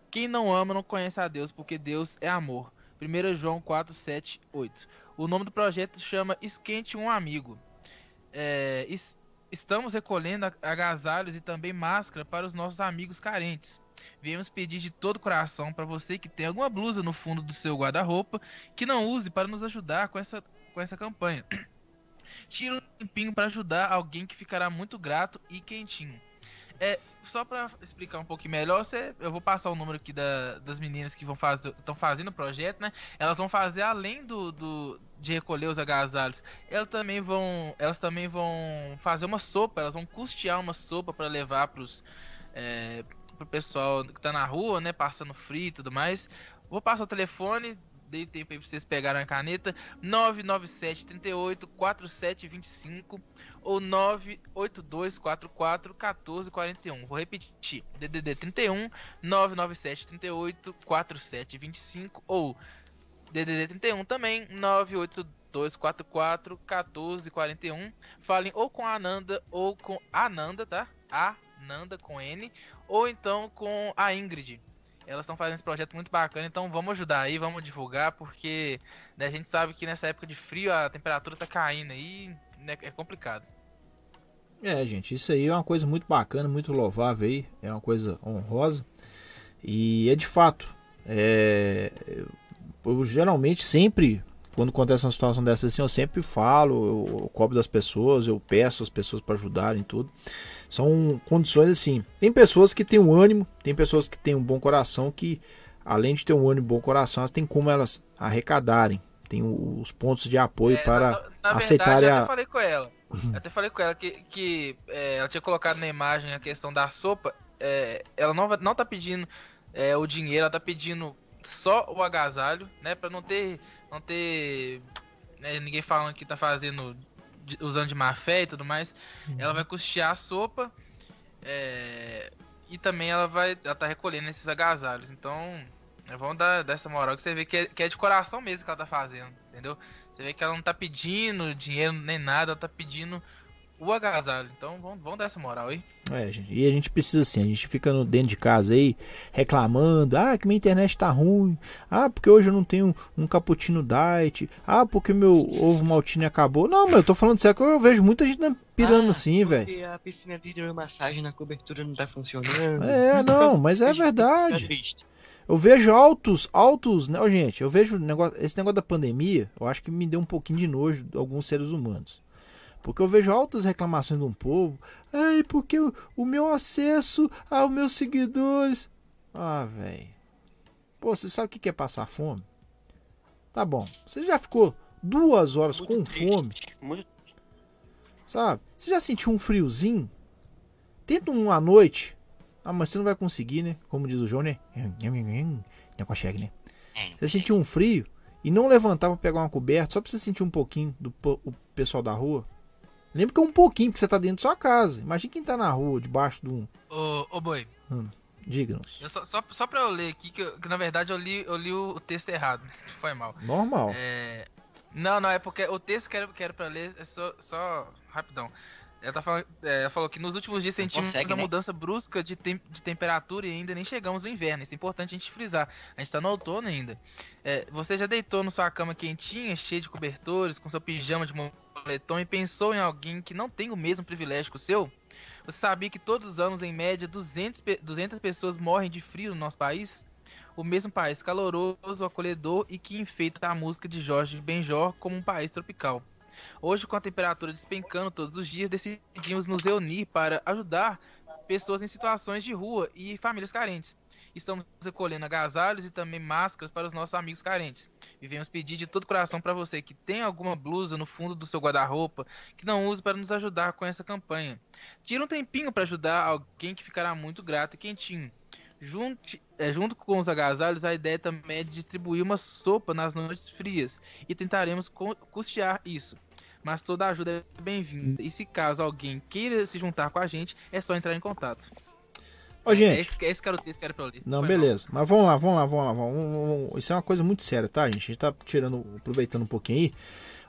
Quem não ama não conhece a Deus, porque Deus é amor. 1 João 4, 7, 8. O nome do projeto chama Esquente um Amigo. É, es- estamos recolhendo ag- agasalhos e também máscara para os nossos amigos carentes. Viemos pedir de todo coração para você que tem alguma blusa no fundo do seu guarda-roupa que não use para nos ajudar com essa, com essa campanha. Tira um tempinho para ajudar alguém que ficará muito grato e quentinho. É, só para explicar um pouquinho melhor, você, eu vou passar o número aqui da- das meninas que vão fazer, estão fazendo o projeto, né? Elas vão fazer além do, do- de recolher os agasalhos, elas também vão, elas também vão fazer uma sopa, elas vão custear uma sopa para levar pros é, pro pessoal que tá na rua, né, passando frio e tudo mais. Vou passar o telefone, dei tempo aí pra vocês pegarem a caneta, 997 38 4725 ou 98244 1441. Vou repetir, DDD 31 997 38 4725 ou DDD 31 também 98244 1441. Falem ou com a Ananda ou com a Ananda, tá? A Nanda com N ou então com a Ingrid. Elas estão fazendo esse projeto muito bacana, então vamos ajudar aí, vamos divulgar, porque né, a gente sabe que nessa época de frio a temperatura tá caindo aí, né, é complicado. É, gente, isso aí é uma coisa muito bacana, muito louvável aí, é uma coisa honrosa. E é de fato, é, eu, geralmente sempre, quando acontece uma situação dessa assim, eu sempre falo, eu, eu cobro das pessoas, eu peço as pessoas para ajudarem tudo. São condições assim. Tem pessoas que têm um ânimo, tem pessoas que têm um bom coração que, além de ter um ânimo e bom coração, elas têm como elas arrecadarem. Tem os pontos de apoio É, para na, na aceitarem verdade, eu a. até falei com ela. Eu até falei com ela que, que é, ela tinha colocado na imagem a questão da sopa. é, ela não, não tá pedindo é, o dinheiro, ela tá pedindo só o agasalho, né? Pra não ter. Não ter. né, ninguém falando que tá fazendo. De- usando de má fé e tudo mais. Ela vai custear a sopa. é, e também ela vai. Ela tá recolhendo esses agasalhos. Então. Vamos dar dessa moral que você vê que é, que é de coração mesmo que ela tá fazendo, entendeu? Você vê que ela não tá pedindo dinheiro nem nada, ela tá pedindo o agasalho. Então vamos, vamos dar essa moral aí. É, gente, e a gente precisa assim, a gente fica no, dentro de casa aí reclamando, ah, que minha internet tá ruim, ah, porque hoje eu não tenho um cappuccino diet, ah, porque meu ovo maltine acabou. Não, mas eu tô falando sério que eu vejo muita gente pirando assim, velho. Porque a piscina de hidromassagem na cobertura não tá funcionando. É, não, mas é verdade. Eu vejo altos, altos, né, gente, eu vejo negócio, esse negócio da pandemia, eu acho que me deu um pouquinho de nojo de alguns seres humanos. Porque eu vejo altas reclamações de um povo, ai, porque o, o meu acesso aos meus seguidores. Ah, velho. Pô, você sabe o que é passar fome? Tá bom, você já ficou duas horas com fome, Muito sabe? Você já sentiu um friozinho? Tenta um à noite. Ah, mas você não vai conseguir, né? Como diz o João, né? Não consegue, né? Você sentiu um frio e não levantar pra pegar uma coberta só pra você sentir um pouquinho do o pessoal da rua. Lembra que é um pouquinho, porque você tá dentro da sua casa. Imagina quem tá na rua, debaixo de um. Ô, ô boi, Hum, Diga-nos. só, só, só pra eu ler aqui, que, eu- que na verdade eu li, eu li o, o texto errado. Foi mal. Normal. É, Não, não, é porque o texto que eu quero pra ler é só, só rapidão. Ela, tá falando, é, ela falou que nos últimos dias sentimos consegue, uma né? mudança brusca de, tem- de temperatura e ainda nem chegamos no inverno. Isso é importante a gente frisar. A gente tá no outono ainda. É, você já deitou na sua cama quentinha, cheia de cobertores, com seu pijama de moletom e pensou em alguém que não tem o mesmo privilégio que o seu? Você sabia que todos os anos, em média, 200, pe- 200 pessoas morrem de frio no nosso país? O mesmo país caloroso, acolhedor e que enfeita a música de Jorge Benjor como um país tropical. Hoje, com a temperatura despencando todos os dias, decidimos nos reunir para ajudar pessoas em situações de rua e famílias carentes. Estamos recolhendo agasalhos e também máscaras para os nossos amigos carentes. Viemos pedir de todo coração para você que tem alguma blusa no fundo do seu guarda-roupa que não use para nos ajudar com essa campanha. Tira um tempinho para ajudar alguém que ficará muito grato e quentinho. Junte, é, junto com os agasalhos, a ideia também é de distribuir uma sopa nas noites frias e tentaremos custear isso. Mas toda ajuda é bem-vinda. E se caso alguém queira se juntar com a gente, é só entrar em contato. Ô, gente. Esse, esse cara o texto que era pra eu ler. Não, Foi beleza. Mas vamos lá, vamos lá, vamos lá. Vamos, vamos- vamos- Isso é uma coisa muito séria, tá, gente? A gente tá tirando, aproveitando um pouquinho aí.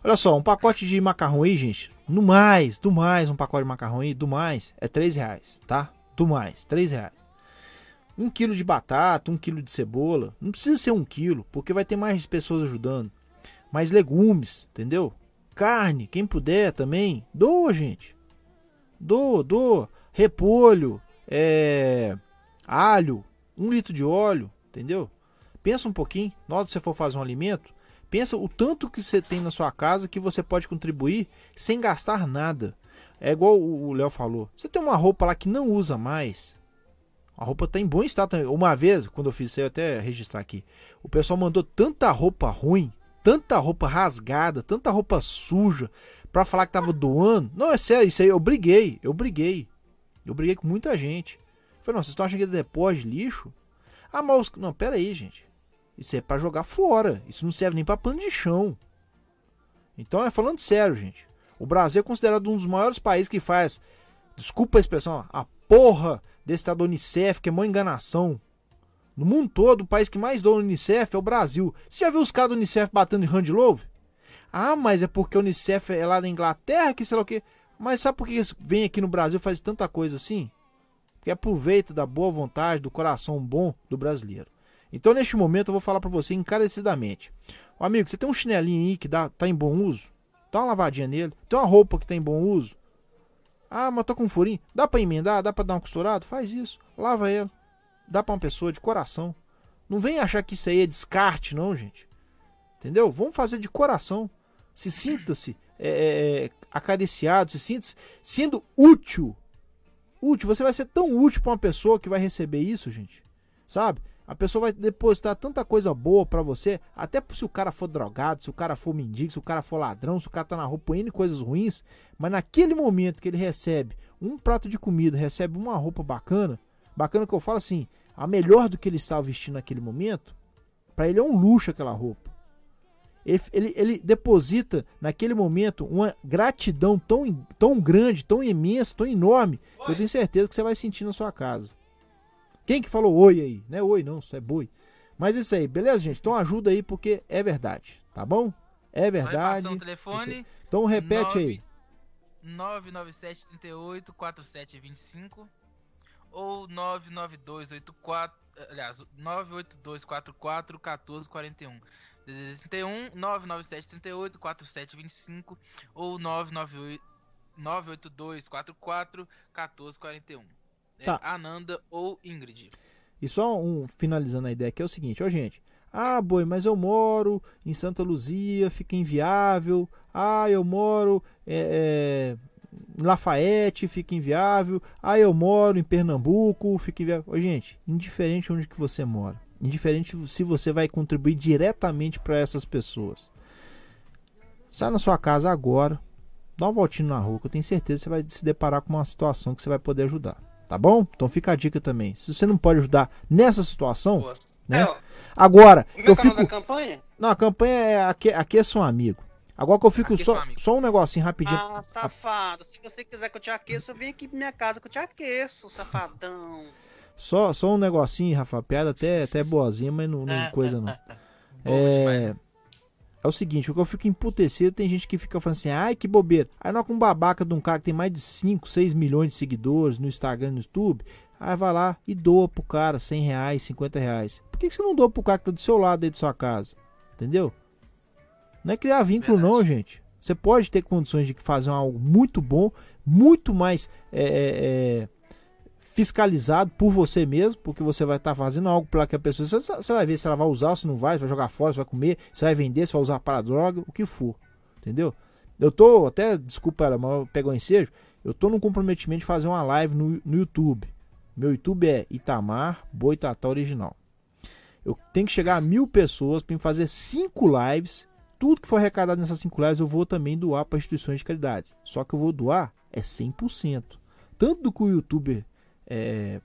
Olha só, um pacote de macarrão aí, gente. No mais, do mais, um pacote de macarrão aí, do mais, é 3 reais, tá? Do mais, 3 reais. Um quilo de batata, um quilo de cebola. Não precisa ser um quilo, porque vai ter mais pessoas ajudando. Mais legumes, entendeu? Carne, quem puder também. Doa, gente. Doa, doa. Repolho, é, alho, um litro de óleo, entendeu? Pensa um pouquinho, na hora que você for fazer um alimento, pensa o tanto que você tem na sua casa que você pode contribuir sem gastar nada. É igual o Léo falou. Você tem uma roupa lá que não usa mais. A roupa tá em bom estado também. Uma vez, quando eu fiz isso, eu até registrar aqui. O pessoal mandou tanta roupa ruim, tanta roupa rasgada, tanta roupa suja, pra falar que tava doando. Não, é sério, isso aí eu briguei, eu briguei. Eu briguei com muita gente. Falei, não, vocês estão achando que é depósito de lixo? Ah, mas. Não, pera aí, gente. Isso é pra jogar fora. Isso não serve nem pra pano de chão. Então é falando sério, gente. O Brasil é considerado um dos maiores países que faz. Desculpa a expressão, a porra desse tal do Unicef, que é uma enganação. No mundo todo, o país que mais doa Unicef é o Brasil. Você já viu os caras do Unicef batendo em hand love? Ah, mas é porque o Unicef é lá na Inglaterra, que sei lá o quê. Mas sabe por que vêm aqui no Brasil faz tanta coisa assim? Porque aproveita da boa vontade, do coração bom do brasileiro. Então, neste momento, eu vou falar pra você encarecidamente. Ô, amigo, você tem um chinelinho aí que dá, tá em bom uso? Dá uma lavadinha nele. Tem uma roupa que tá em bom uso? Ah, mas tô com um furinho. Dá pra emendar? Dá pra dar uma costurada? Faz isso. Lava ele. Dá pra uma pessoa de coração. Não vem achar que isso aí é descarte, não, gente. Entendeu? Vamos fazer de coração. Se sinta-se é, é, acariciado, se sinta sendo útil. Útil. Você vai ser tão útil pra uma pessoa que vai receber isso, gente. Sabe? A pessoa vai depositar tanta coisa boa pra você, até se o cara for drogado, se o cara for mendigo, se o cara for ladrão, se o cara tá na rua N coisas ruins, mas naquele momento que ele recebe um prato de comida, recebe uma roupa bacana, bacana que eu falo assim, a melhor do que ele estava vestindo naquele momento, pra ele é um luxo aquela roupa. Ele, ele, deposita naquele momento uma gratidão tão, tão grande, tão imensa, tão enorme, que eu tenho certeza que você vai sentir na sua casa. Quem que falou oi aí? Não é oi não, isso é boi. Mas isso aí, beleza, gente? Então ajuda aí porque é verdade, tá bom? É verdade. Repassando o telefone. Então repete aí. 997 38 4725 ou 99284, aliás, 98244 1441. 31 997 38 4725 ou 998 98244 1441. É Tá. Ananda ou Ingrid. E só um finalizando a ideia que é o seguinte, ó gente. Ah, boi, mas eu moro em Santa Luzia, fica inviável. Ah, eu moro é, é, em Lafayette, fica inviável. Ah, eu moro em Pernambuco, fica inviável. Ô, gente, indiferente onde que você mora, indiferente se você vai contribuir diretamente para essas pessoas. Sai na sua casa agora, dá uma voltinha na rua, que eu tenho certeza que você vai se deparar com uma situação que você vai poder ajudar. Tá bom? Então fica a dica também. Se você não pode ajudar nessa situação, né? Agora, que eu é é o nome fico. da campanha? Não, a campanha é aqui, aqui é um amigo. Agora que eu fico só, só um negocinho rapidinho. Ah, safado. Se você quiser que eu te aqueça, eu venho aqui pra minha casa que eu te aqueço, safadão. Só, só um negocinho, Rafa. Piada até, até boazinha, mas não, não coisa não. É, é o seguinte, o que eu fico emputecido, tem gente que fica falando assim, ai que bobeira. Aí nós com um babaca de um cara que tem mais de 5, 6 milhões de seguidores no Instagram e no YouTube, aí vai lá e doa pro cara 100 reais, 50 reais. Por que, que você não doa pro cara que tá do seu lado aí de sua casa? Entendeu? Não é criar vínculo não, gente. Você pode ter condições de fazer algo muito bom, muito mais é, é, é, fiscalizado por você mesmo, porque você vai estar fazendo algo para que a pessoa. Você, vai ver se ela vai usar, se não vai, se vai jogar fora, se vai comer, se vai vender, se vai usar para droga, o que for. Entendeu? Eu tô, até, desculpa ela, mas eu pego o ensejo. Eu tô num comprometimento de fazer uma live no, no YouTube. Meu YouTube é Itamar Boitatá Original. Eu tenho que chegar a mil pessoas para fazer cinco lives. Tudo que for arrecadado nessas cinco lives eu vou também doar para instituições de caridade. Só que eu vou doar é 100%. Tanto do que o youtuber é,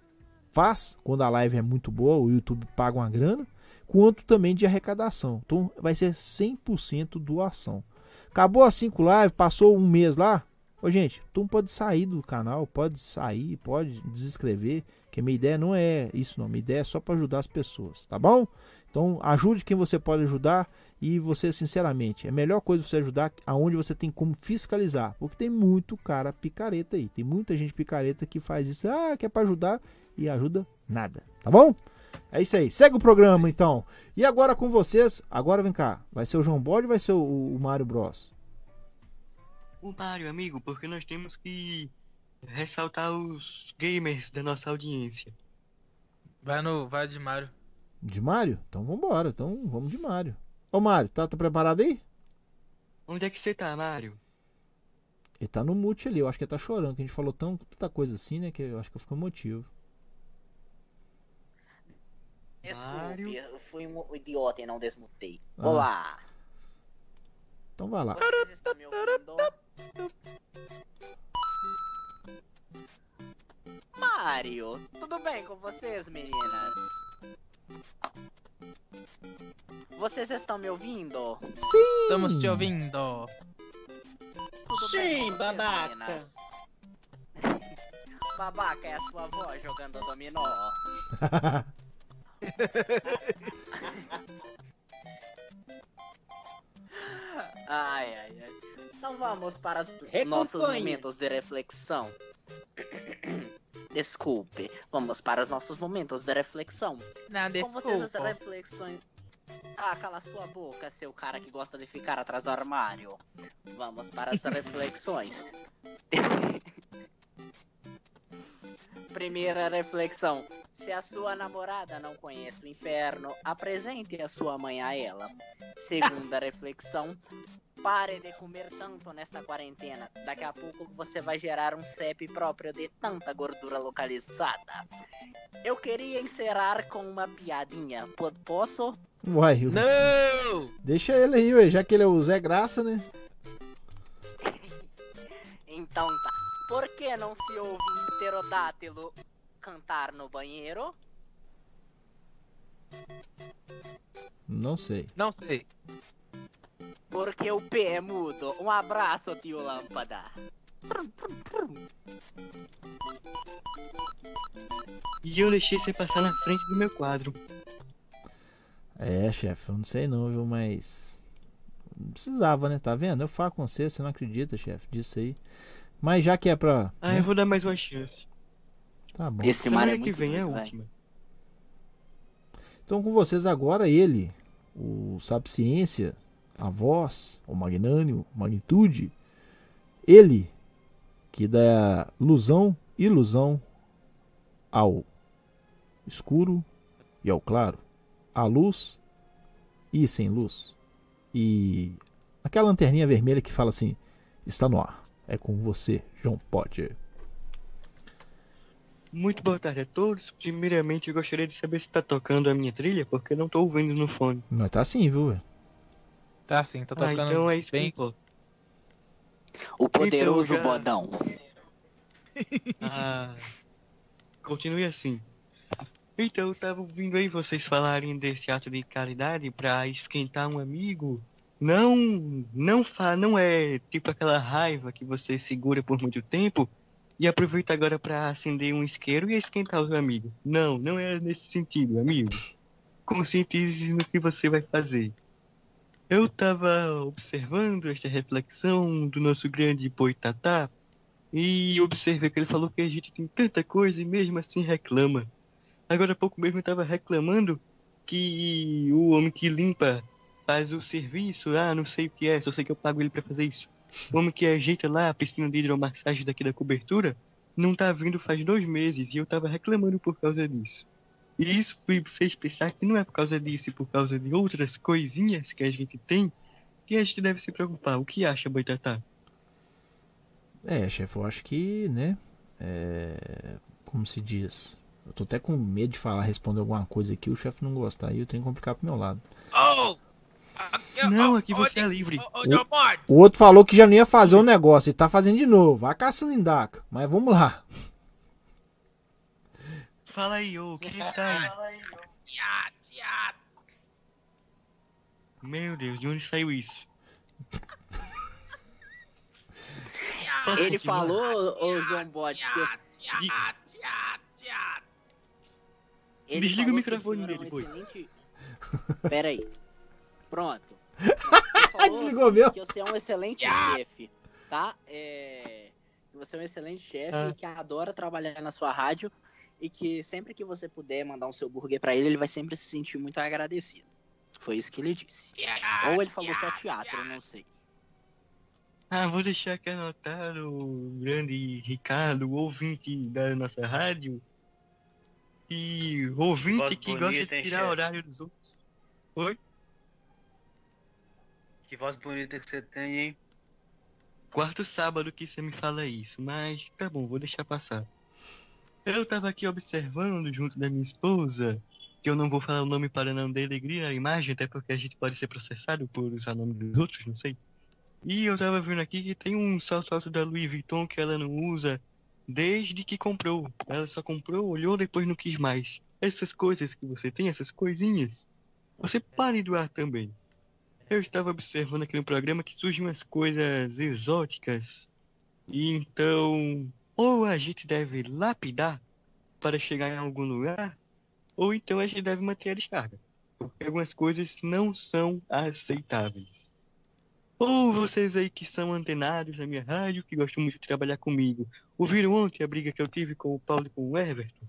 faz, quando a live é muito boa, o YouTube paga uma grana, quanto também de arrecadação. Então vai ser 100% doação. Acabou as 5 lives, passou um mês lá. Ô gente, tu pode sair do canal, pode sair, pode desescrever, que minha ideia não é isso não, minha ideia é só para ajudar as pessoas, tá bom? Então ajude quem você pode ajudar e você sinceramente, é a melhor coisa você ajudar aonde você tem como fiscalizar, porque tem muito cara picareta aí, tem muita gente picareta que faz isso, ah, que é para ajudar e ajuda nada, tá bom? É isso aí, segue o programa então. E agora com vocês, agora vem cá, vai ser o João Bode ou vai ser o, o Mário Bros? O Mário, amigo, porque nós temos que ressaltar os gamers da nossa audiência. Vai no. Vai de Mário. De Mário? Então vambora, então vamos de Mário. Ô Mário, tá, tá preparado aí? Onde é que você tá, Mário? Ele tá no mute ali, eu acho que ele tá chorando, que a gente falou tão, tanta coisa assim, né? Que eu acho que fica motivo. Desculpe, eu fui um idiota e não desmutei. Ah. Olá! Então vai lá. Vocês estão me ouvindo? Mário, tudo bem com vocês, meninas? Vocês estão me ouvindo? Sim! Estamos te ouvindo. Tudo Sim, vocês, babaca. meninas? babaca é a sua avó jogando dominó. Ai, ai, ai. Então vamos para os nossos momentos de reflexão. Desculpe, vamos para os nossos momentos de reflexão. Não, Com vocês as desculpa. reflexões. Ah, cala sua boca, seu cara que gosta de ficar atrás do armário. Vamos para as reflexões. Primeira reflexão. Se a sua namorada não conhece o inferno, apresente a sua mãe a ela. Segunda reflexão. Pare de comer tanto nesta quarentena. Daqui a pouco você vai gerar um CEP próprio de tanta gordura localizada. Eu queria encerrar com uma piadinha. Po- Posso? Uai, eu- Não! deixa ele aí, ué, já que ele é o Zé Graça, né? Então tá. Por que não se ouve um pterodátilo cantar no banheiro? Não sei. Não sei. Porque o P é mudo. Um abraço, tio Lâmpada. E eu deixei você passar na frente do meu quadro. É, chefe, eu não sei não, viu, mas. Não precisava, né? Tá vendo? Eu falo com você, você não acredita, chefe, disso aí. Mas já que é pra. Ah, eu vou dar mais uma chance. Tá bom. Esse mar é que vem é a vai. última. Então com vocês agora ele, o Sabe Ciência, a voz, o magnânimo, magnitude, ele que dá ilusão, ilusão ao escuro e ao claro, à luz e sem luz. E aquela lanterninha vermelha que fala assim: está no ar. É com você, João Potter. Muito boa tarde a todos. Primeiramente, eu gostaria de saber se tá tocando a minha trilha, porque não tô ouvindo no fone. Mas tá assim, viu? velho? Tá sim, tá Ah, tocando então é isso que bem. importa. O poderoso Então, já- bodão. Ah, continue assim. Então, eu tava ouvindo aí vocês falarem desse ato de caridade pra esquentar um amigo. Não, não fa, não é tipo aquela raiva que você segura por muito tempo e aproveita agora pra acender um isqueiro e esquentar os amigos. Não, não é nesse sentido, amigo. Conscientize no que você vai fazer. Eu tava observando esta reflexão do nosso grande Boitatá e observei que ele falou que a gente tem tanta coisa e mesmo assim reclama. Agora há pouco mesmo eu tava reclamando que o homem que limpa faz o serviço, ah, não sei o que é, só sei que eu pago ele pra fazer isso. O homem que ajeita lá a piscina de hidromassagem daqui da cobertura não tá vindo faz dois meses e eu tava reclamando por causa disso. E isso me fez pensar que não é por causa disso e por causa de outras coisinhas que a gente tem que a gente deve se preocupar. O que acha, Boitatá? É, chefe, eu acho que, né? É, como se diz? Eu tô até com medo de falar, responder alguma coisa aqui, o chefe não gostar aí eu tenho que complicar pro meu lado. Oh! Não, aqui você é livre. O, o outro falou que já não ia fazer o negócio e tá fazendo de novo. Vai caçando Indaca. Mas vamos lá. Fala aí, ô, o que que tá aí? Meu Deus, de onde saiu isso? Posso Ele continuar? falou, ô João Bode, que eu... Ele Desliga o microfone dele, foi. excelente- Pera aí. Pronto. Desligou mesmo? Que você é um excelente chefe, tá? É... Você é um excelente chefe Ah. e que adora trabalhar na sua rádio e que sempre que você puder mandar um seu burger pra ele, ele vai sempre se sentir muito agradecido. Foi isso que ele disse. Ou ele falou só teatro, não sei. Ah, vou deixar aqui anotado o grande Ricardo, ouvinte da nossa rádio. E ouvinte Voz que bonita, gosta de hein, tirar chefe? horário dos outros. Oi? Que voz bonita que você tem, hein? Quarto sábado que você me fala isso, mas tá bom, vou deixar passar. Eu tava aqui observando junto da minha esposa, que eu não vou falar o nome para não denegrir a imagem, até porque a gente pode ser processado por usar o nome dos outros, não sei. E eu tava vendo aqui que tem um salto alto da Louis Vuitton que ela não usa desde que comprou. Ela só comprou, olhou, depois não quis mais. Essas coisas que você tem, essas coisinhas, você pare de doar também. Eu estava observando aqui no programa que surgem umas coisas exóticas. E então, ou a gente deve lapidar para chegar em algum lugar, ou então a gente deve manter a descarga. Porque algumas coisas não são aceitáveis. Ou vocês aí que são antenados na minha rádio, que gostam muito de trabalhar comigo, ouviram ontem a briga que eu tive com o Paulo e com o Everton?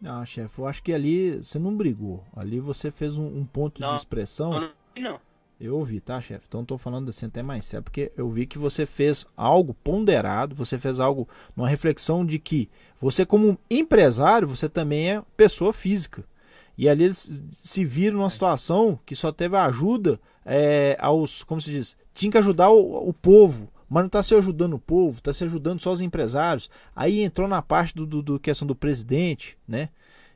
Não, chefe, eu acho que ali você não brigou. Ali você fez um, um ponto de Não, expressão. Não, não. Eu ouvi, tá, chefe? Então eu tô falando assim até mais sério, porque eu vi que você fez algo ponderado, você fez algo numa reflexão de que você, como empresário, você também é pessoa física. E ali eles se viram numa situação que só teve ajuda é, aos, como se diz, tinha que ajudar o, o povo, mas não está se ajudando o povo, está se ajudando só os empresários. Aí entrou na parte do, do, do questão do presidente, né?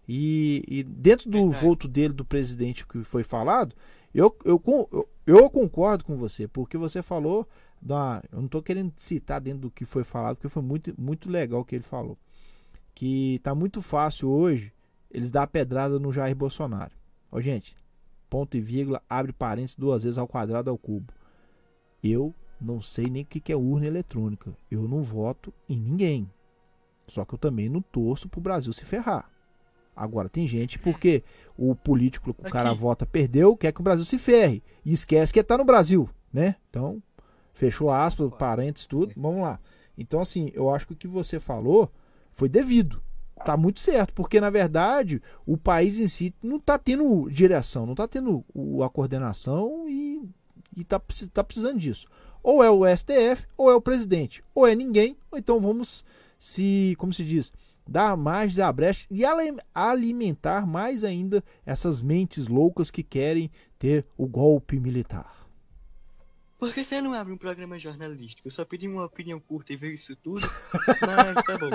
E, e dentro do voto dele, do presidente que foi falado, eu, eu, eu, concordo com você, porque você falou. Da, eu não estou querendo citar dentro do que foi falado, porque foi muito, muito legal o que ele falou. Que tá muito fácil hoje eles dar a pedrada no Jair Bolsonaro. Ó, gente, ponto e vírgula, abre parênteses duas vezes ao quadrado ao cubo. Eu não sei nem o que é urna eletrônica. Eu não voto em ninguém. Só que eu também não torço pro Brasil se ferrar. Agora, tem gente porque o político que o cara vota perdeu, quer que o Brasil se ferre. E esquece que tá no Brasil, né? Então, fechou aspas, parênteses, tudo. Vamos lá. Então, assim, eu acho que o que você falou foi devido. Tá muito certo, porque na verdade o país em si não tá tendo direção, não tá tendo a coordenação e, e tá, tá precisando disso. Ou é o STF, ou é o presidente, ou é ninguém, ou então vamos se, como se diz, dar mais a brecha e alimentar mais ainda essas mentes loucas que querem ter o golpe militar. Por que você não abre um programa jornalístico? Eu só pedi uma opinião curta e veio isso tudo, mas tá bom.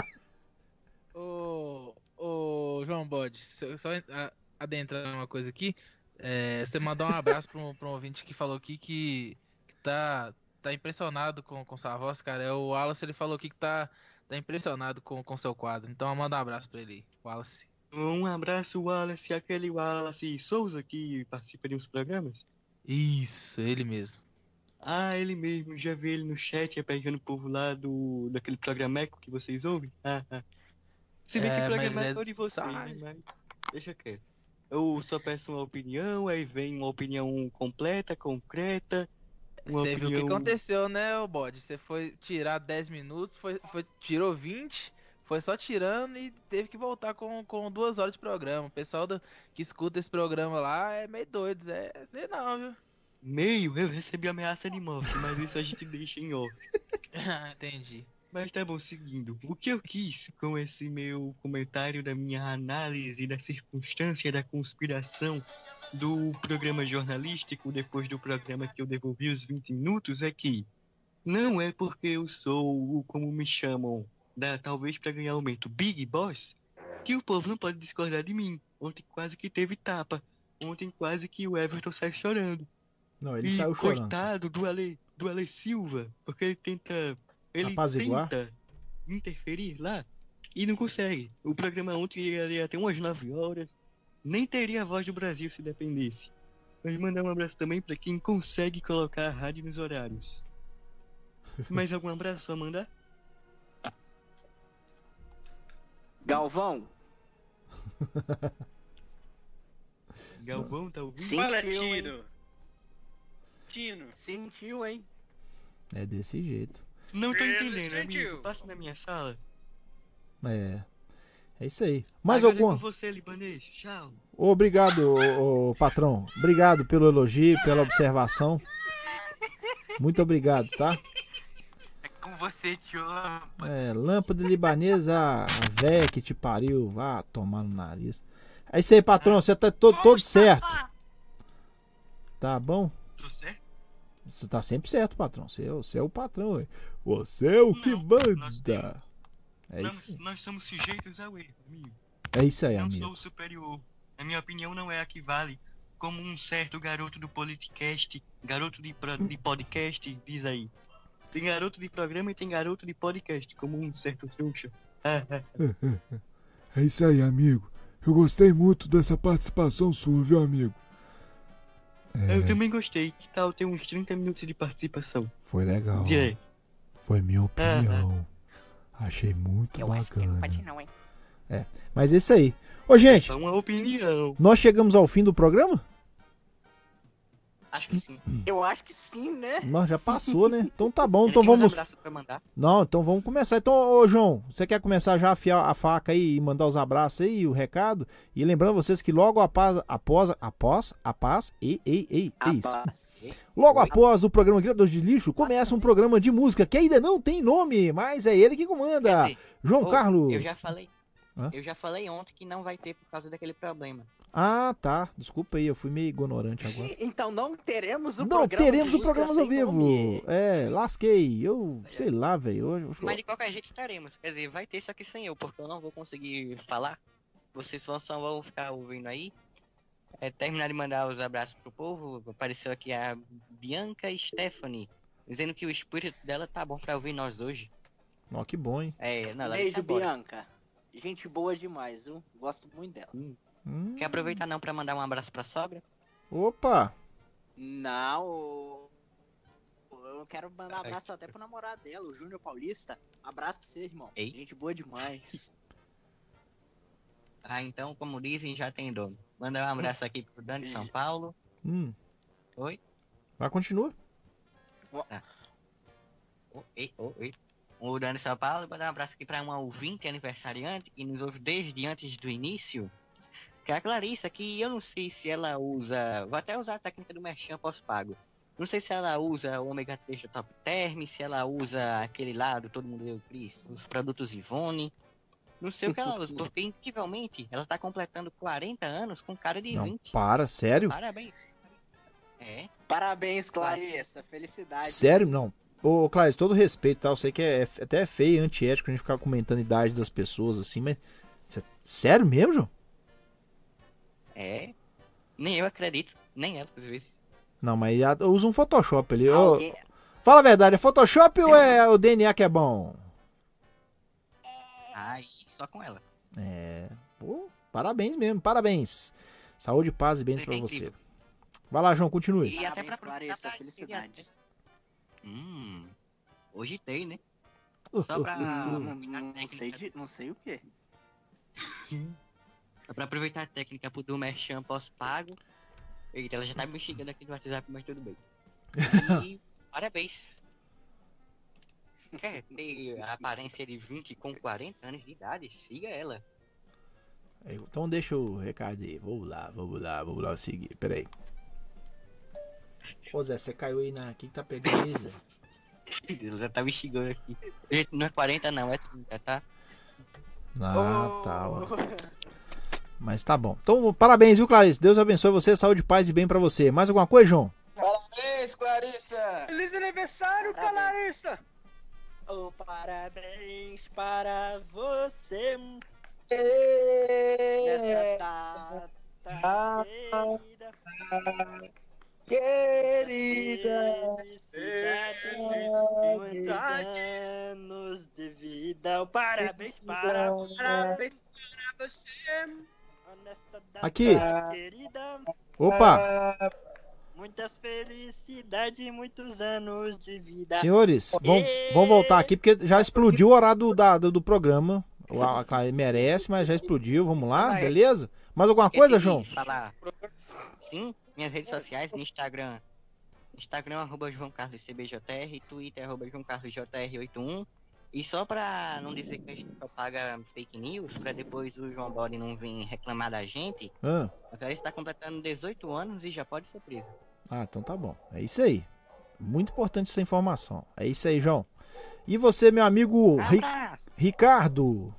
Ô, ô, João Bode, só adentrar uma coisa aqui. é, você mandou um abraço pra um, pra um ouvinte que falou aqui que, que tá, tá impressionado com, com sua voz, cara. É o Wallace, ele falou aqui que tá, tá impressionado com, com seu quadro. Então manda um abraço pra ele, Wallace. Um abraço, Wallace, aquele Wallace Souza que participa de uns programas. Isso, ele mesmo. Ah, ele mesmo, já vi ele no chat apertando o povo lá do, daquele programeco que vocês ouvem. Ah, ah. Se bem É, que mas programeco é é de vocês, né? Mas deixa quieto. Eu só peço uma opinião, aí vem uma opinião completa, concreta. Uma Você viu o que opinião... aconteceu, né, ô Bode? Você foi tirar 10 minutos, foi, foi, tirou 20, foi só tirando e teve que voltar com, com duas horas de programa. O pessoal do- que escuta esse programa lá é meio doido, é sei não, viu? Meio, eu recebi ameaça de morte, mas isso a gente deixa em off. Entendi. Mas tá bom, seguindo. O que eu quis com esse meu comentário da minha análise da circunstância da conspiração do programa jornalístico depois do programa que eu devolvi os 20 minutos é que não é porque eu sou o como me chamam, da talvez para ganhar aumento Big Boss, que o povo não pode discordar de mim. Ontem quase que teve tapa. Ontem quase que o Everton sai chorando. Não, ele e saiu chorando. coitado do Ale, do Ale Silva, porque ele tenta. Ele Apaziguar? tenta interferir lá e não consegue. O programa ontem ia ter umas 9 horas. Nem teria a voz do Brasil se dependesse. Mas mandar um abraço também pra quem consegue colocar a rádio nos horários. Mais algum abraço a mandar? Galvão, Galvão, tá ouvindo? sentiu, hein? Tino. Tino. Sentiu, hein? É desse jeito. Não tô entendendo, amigo. Passa na minha sala. É. É isso aí. Mais Agora é alguma? você, libanês. Tchau. Obrigado, ô, ô, patrão. Obrigado pelo elogio, pela observação. Muito obrigado, tá? Com você, tio Lâmpada. É, lâmpada libanesa, a véia que te pariu, vá tomar no nariz. É isso aí, patrão, você tá todo, todo certo. Tá bom? Tô certo? Você tá sempre certo, patrão. Você, é o- você é o patrão, ué. Você é o que manda. É nós, isso, nós somos sujeitos ao erro, amigo. é isso aí, não amigo. sou o superior. A minha opinião não é a que vale. Como um certo garoto do politicast, garoto de, pro- de podcast, diz aí. Tem garoto de programa e tem garoto de podcast, como um certo trouxa. É isso aí, amigo. Eu gostei muito dessa participação sua, viu, amigo? É, Eu também gostei. Que tal ter uns 30 minutos de participação? foi legal. Direi. Foi minha opinião. Achei muito Eu acho que não bacana. pode não, hein? É. Mas é isso aí. Ô, gente, É uma opinião. nós chegamos ao fim do programa? Acho que sim. Eu acho que sim, né? Nós já passou, né? Então tá bom, então vamos. abraços pra mandar. Não, então vamos começar. Então, ô João, você quer começar já a afiar a faca aí e mandar os abraços aí, o recado? E lembrando vocês que logo após, após, após, a paz, ei, ei, ei, é isso. Logo após o programa Criadores de Lixo, começa um programa de música que ainda não tem nome, mas é ele que comanda. João Ô, Carlos. Eu já falei. Hã? Eu já falei ontem que não vai ter por causa daquele problema. Ah, tá. Desculpa aí, eu fui meio ignorante agora. Então não teremos o Não programa teremos de o programa ao vivo. nome. É, lasquei. Eu sei lá, velho. Hoje- Mas de qualquer jeito teremos. Quer dizer, vai ter isso aqui sem eu, porque eu não vou conseguir falar. Vocês só, só vão ficar ouvindo aí. É, terminar de mandar os abraços pro povo. Apareceu aqui a Bianca Stephanie. Dizendo que o espírito dela tá bom pra ouvir nós hoje. Ó, que bom, hein? É, não, ela Beijo, agora. Bianca. Gente boa demais, viu? Gosto muito dela. Hum. Quer aproveitar não pra mandar um abraço pra sogra? Opa! Não, eu quero mandar abraço até pro namorado dela, o Júnior Paulista. Abraço pra você, irmão. Ei. Gente boa demais. Ah, então, como dizem, já tem dono. Manda um abraço aqui pro Dani de São Paulo. Hum. Oi? Vai, continua. Oi, oi, oi. O Dani São Paulo, mandar um abraço aqui pra uma ouvinte aniversariante que nos ouve desde antes do início. Que é a Clarissa, que eu não sei se ela usa. Vou até usar a técnica do Merchan pós-pago. Não sei se ela usa o ômega 3 da Top Term, se ela usa aquele lá do Todo Mundo Deu Cris, os produtos Ivone. Não sei o que ela usa, porque incrivelmente ela tá completando 40 anos com cara de Não, 20. para, sério? Parabéns. É. Parabéns, Clarissa. Felicidade. Sério? Não. Ô, Clarice, todo respeito, tá? Eu sei que é, é até feio e antiético a gente ficar comentando a idade das pessoas assim, mas. cê- sério mesmo, João? É. Nem eu acredito, nem ela, às vezes. Não, mas a- usa um Photoshop ali. Ô, Alguém- Fala a verdade, é Photoshop ou é o DNA que é bom? Ai, só com ela. É. Pô, parabéns mesmo, parabéns. Saúde, paz e bens pra É você. Vai lá, João, continue. E até pra Clarissa, felicidades. Hum. Hoje tem, né? Só pra. Não, não sei de, não sei o que. Só pra aproveitar a técnica pro do Merchan pós-pago. Eita, ela já tá me xingando aqui no WhatsApp, mas tudo bem. E parabéns. Quer ter a aparência de 20 com 40 anos de idade? Siga ela. Então deixa o recado aí. Vamos lá, vamos lá, vamos lá seguir. Peraí. Ô Zé, você caiu aí na. Quem tá pegando aí, Zé? Ela já tá me xingando aqui. Não é 40 não, é 30, tá? Ah, tá. ó. Mas tá bom. Então, parabéns, viu, Clarice? Deus abençoe você, saúde, paz e bem pra você. Mais alguma coisa, João? Parabéns, Clarissa! Feliz aniversário, Clarissa! Oh, parabéns para você. Nessa data querida. Felicidade, muitos anos de vida. Parabéns para, parabéns para você. Nesta data Aqui. querida. Opa! Muitas felicidades e muitos anos de vida. Senhores, vamos, vamos voltar aqui porque já explodiu o horário do, da- do, do programa. O a merece, mas já explodiu. Vamos lá, beleza? Mais alguma coisa, João? Sim, minhas redes sociais, no Instagram. Instagram, arroba João Carlos CBJR, Twitter, arroba João Carlos JR81. E só pra não dizer que a gente propaga fake news, pra depois o João Bode não vir reclamar da gente, Ah, a Clarice está completando 18 anos e já pode ser presa. ah, então tá bom. É isso aí. Muito importante essa informação. É isso aí, João. E você, meu amigo Ri-. Ricardo?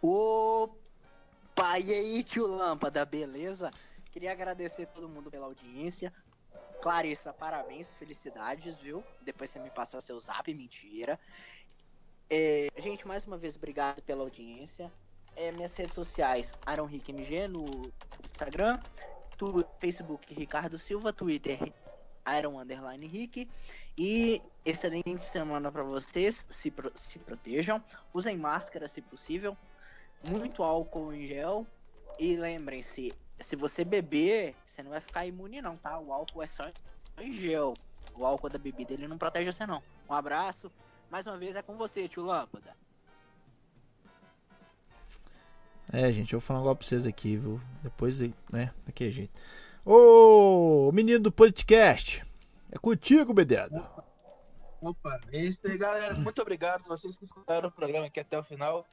Opa, e aí, tio Lâmpada, beleza? Queria agradecer todo mundo pela audiência. Clarissa, parabéns, felicidades, viu? Depois você me passa seu zap, mentira. É, gente, mais uma vez, obrigado pela audiência. É, minhas redes sociais, Aaron MG no Instagram, tu, Facebook Ricardo Silva, Twitter Iron Underline. E excelente semana pra vocês. Se, pro- se protejam. Usem máscara se possível. Muito álcool em gel. E lembrem-se, se você beber, você não vai ficar imune não, tá? O álcool é só em gel. O álcool da bebida ele não protege você não. Um abraço. Mais uma vez é com você, tio Lâmpada. É, gente, eu vou falar um negócio pra vocês aqui, viu? Depois, né? Daquele jeito. Ô, menino do podcast. É contigo, Bededo. Opa, é isso aí, galera. Muito obrigado vocês que escutaram o programa aqui até o final.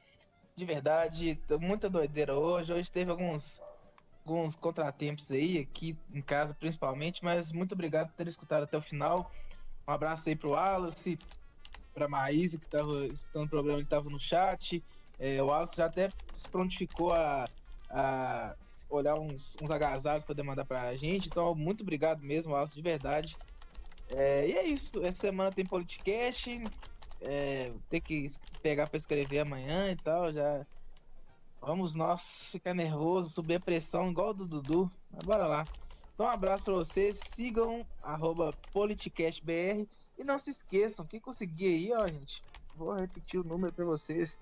De verdade, tô muita doideira hoje. Hoje teve alguns, alguns contratempos aí, aqui em casa principalmente, mas muito obrigado por ter escutado até o final. Um abraço aí pro Wallace, pra Maísa, que tava escutando o programa, que tava no chat. É, o Wallace já até se prontificou a, a olhar uns, uns agasalhos para poder mandar pra gente. Então, muito obrigado mesmo, Wallace, de verdade. É, e é isso. Essa semana tem podcast. É, tem que pegar para escrever amanhã e tal. Já vamos nós ficar nervoso, subir a pressão igual do Dudu. Mas bora lá. Então, um abraço para vocês. Sigam politicastbr. E não se esqueçam, quem conseguir aí, ó, gente. Vou repetir o número para vocês.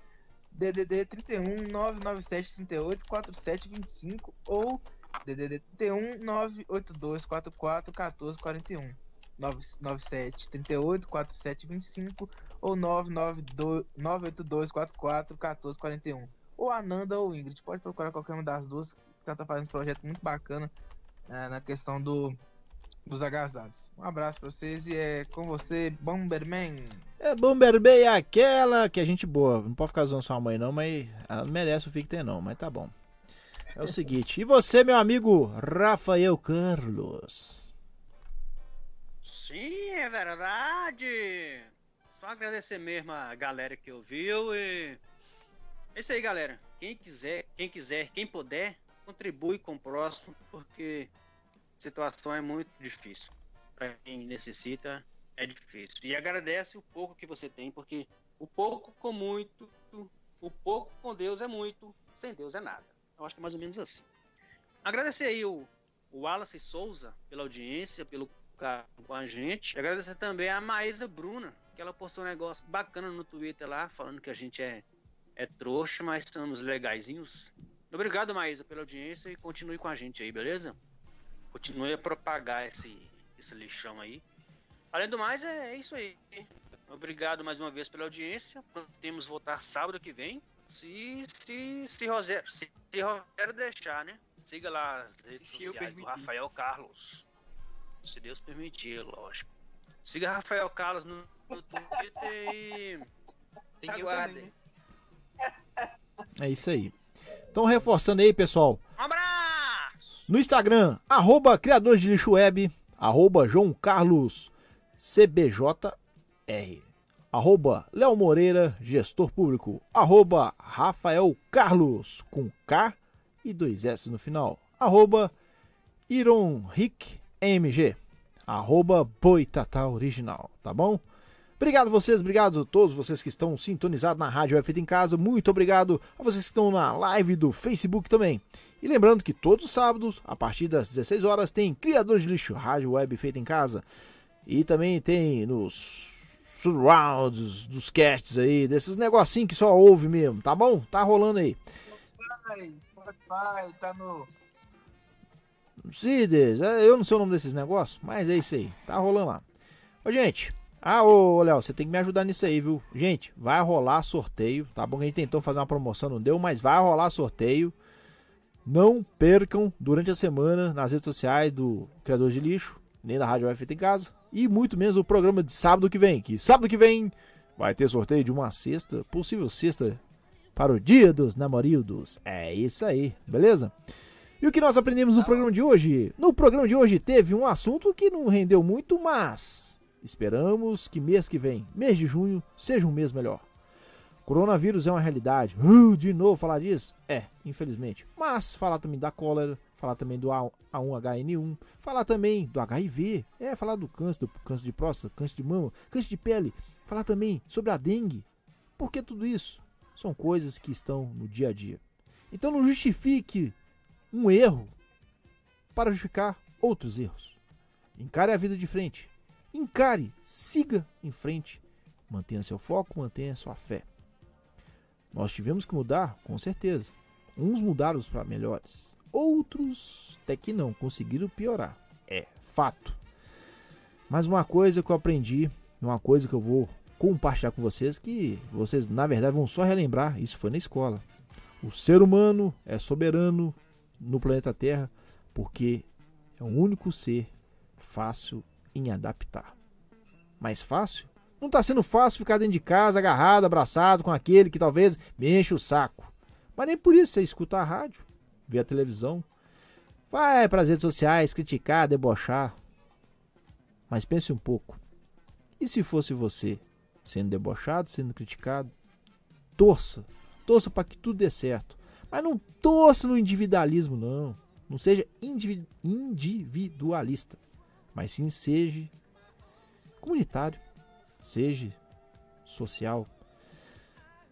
DDD 31 997 38 47 25 ou DDD 31 982 44 14 41. 997 38 47 25 ou 992 982 44 14 41. Ou a Nanda ou Ingrid, pode procurar qualquer uma das duas, que ela tá fazendo um projeto muito bacana né, na questão do, dos agasalhos. Um abraço pra vocês e é com você, Bomberman. É Bomber Bay é aquela que é gente boa. Não pode ficar zoando sua mãe, não, mas ela não merece o Fique não, mas tá bom. É o seguinte. E você, meu amigo Rafael Carlos? Sim, é verdade. Só agradecer mesmo a galera que ouviu e é isso aí, galera. Quem quiser, quem quiser, quem puder, contribui com o próximo, porque a situação é muito difícil. Para quem necessita, é difícil. E agradece o pouco que você tem, porque o pouco com muito, o pouco com Deus é muito, sem Deus é nada. Eu acho que é mais ou menos assim. Agradecer aí o, o Wallace Souza pela audiência, pelo com a gente. Agradecer também a Maísa Bruna, que ela postou um negócio bacana no Twitter lá, falando que a gente é, é trouxa, mas somos legaisinhos. Obrigado, Maísa, pela audiência e continue com a gente aí, beleza? Continue a propagar esse, esse lixão aí. Além do mais, é, é isso aí. Obrigado mais uma vez pela audiência. Temos voltar sábado que vem. Se, se, se, Rosé, se, se Rogério deixar, né? Siga lá as redes Se sociais do. Rafael Carlos. Se Deus permitir, lógico. Siga Rafael Carlos no, no Twitter e. Tem aguardem. É isso aí. Então, reforçando aí, pessoal. Um abraço! No Instagram, arroba Criadores de Lixo Web, arroba João Carlos CBJR, arroba Léo Moreira, gestor público, arroba Rafael Carlos, com K e dois S no final, arroba Iron Rick MG, arroba Boitatá Original, tá bom? Obrigado vocês, obrigado a todos vocês que estão sintonizados na Rádio Web Feita em Casa. Muito obrigado a vocês que estão na live do Facebook também. E lembrando que todos os sábados, a partir das 16 horas, tem Criadores de Lixo, Rádio Web Feita em Casa. E também tem nos surrounds, dos casts aí, desses negocinhos que só ouve mesmo, tá bom? Tá rolando aí. Spotify, tá no. Cides, é, eu não sei o nome desses negócios, mas é isso aí, tá rolando lá. Ô, gente, ah, ô, Léo, você tem que me ajudar nisso aí, viu? Gente, vai rolar sorteio, tá bom? A gente tentou fazer uma promoção, não deu, mas vai rolar sorteio. Não percam durante a semana nas redes sociais do Criador de Lixo, nem da Rádio Feita em Casa, e muito menos o programa de sábado que vem, que sábado que vem vai ter sorteio de uma cesta, possível cesta para o Dia dos Namorildos. É isso aí, beleza? E o que nós aprendemos no programa de hoje? No programa de hoje teve um assunto que não rendeu muito, mas esperamos que mês que vem, mês de junho, seja um mês melhor. Coronavírus é uma realidade. Uh, de novo falar disso? É, infelizmente. Mas falar também da cólera, falar também do A1HN1, falar também do HIV, é, falar do câncer, do câncer de próstata, câncer de mama, câncer de pele, falar também sobre a dengue. Por que tudo isso? São coisas que estão no dia a dia. Então não justifique um erro para justificar outros erros. Encare a vida de frente. Encare, siga em frente. Mantenha seu foco, mantenha sua fé. Nós tivemos que mudar, com certeza. Uns mudaram para melhores, outros até que não, conseguiram piorar. É fato. Mas uma coisa que eu aprendi, uma coisa que eu vou compartilhar com vocês, que vocês na verdade vão só relembrar, isso foi na escola. O ser humano é soberano no planeta Terra porque é o único ser fácil em adaptar. Mais fácil? Não está sendo fácil ficar dentro de casa, agarrado, abraçado com aquele que talvez me enche o saco. Mas nem por isso você escuta a rádio, vê a televisão, vai para as redes sociais criticar, debochar. Mas pense um pouco. E se fosse você sendo debochado, sendo criticado? Torça, torça para que tudo dê certo. Mas não torça no individualismo, não. Não seja individualista, mas sim seja comunitário, seja social,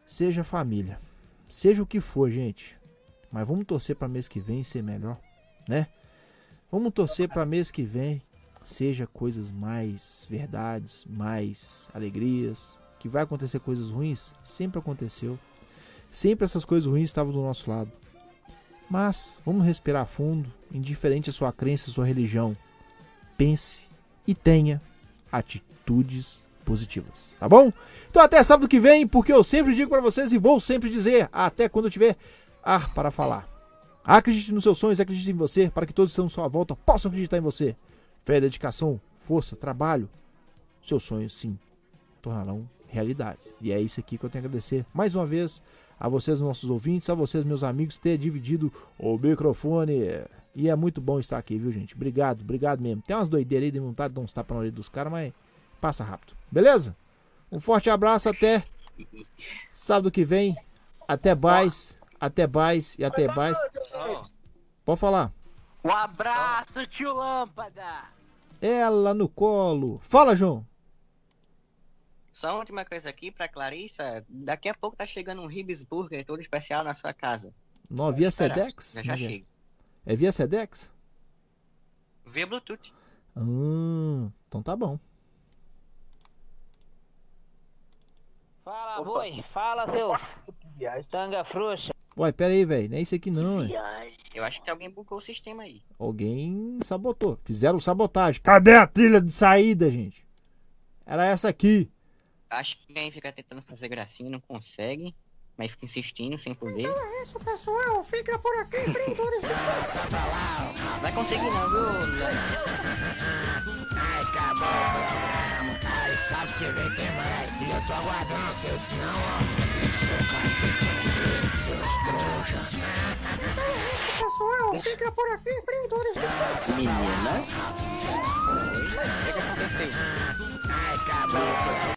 seja família, seja o que for, gente. Mas vamos torcer para mês que vem ser melhor, né? Vamos torcer para mês que vem seja coisas mais verdades, mais alegrias, que vai acontecer coisas ruins, sempre aconteceu. Sempre essas coisas ruins estavam do nosso lado. Mas vamos respirar fundo, indiferente a sua crença, a sua religião. Pense e tenha atitudes positivas, tá bom? Então até sábado que vem, porque eu sempre digo para vocês e vou sempre dizer, até quando eu tiver ar para falar. Acredite nos seus sonhos, acredite em você, para que todos que estão à sua volta possam acreditar em você. Fé, dedicação, força, trabalho, seus sonhos sim tornarão realidade. E é isso aqui que eu tenho a agradecer mais uma vez a vocês, nossos ouvintes, a vocês, meus amigos, ter dividido o microfone. E é muito bom estar aqui, viu, gente? Obrigado, obrigado mesmo. Tem umas doideiras aí de vontade de dar uns tapas na orelha dos caras, mas passa rápido. Beleza? Um forte abraço até sábado que vem. Até mais, até mais e até mais. Pode falar. Um abraço, tio Lâmpada! Ela no colo. Fala, João. Só uma última coisa aqui pra Clarissa. Daqui a pouco tá chegando um Ribs Burger todo especial na sua casa. Não, via Esperar. Sedex? Já já chega. É via Sedex? Via Bluetooth. Hum, então tá bom. Fala, boi. Fala, seus tanga frouxa. Uai, pera aí, velho. Não é isso aqui não, é. Eu acho que alguém bugou o sistema aí. Alguém sabotou. Fizeram sabotagem. Cadê a trilha de saída, gente? Era essa aqui. Acho que alguém fica tentando fazer gracinha e não consegue. Mas fica insistindo sem poder. Então é isso, pessoal. Fica por aqui, prendores de Vai conseguir não, viu? Ai, acabou o programa. Ai, sabe que vem tem mais. E eu tô aguardando vocês, senão, ó. Seu cacete, vocês, seus trouxas. Então é isso, pessoal. Fica por aqui, prendores de Meninas. Ai, acabou o programa.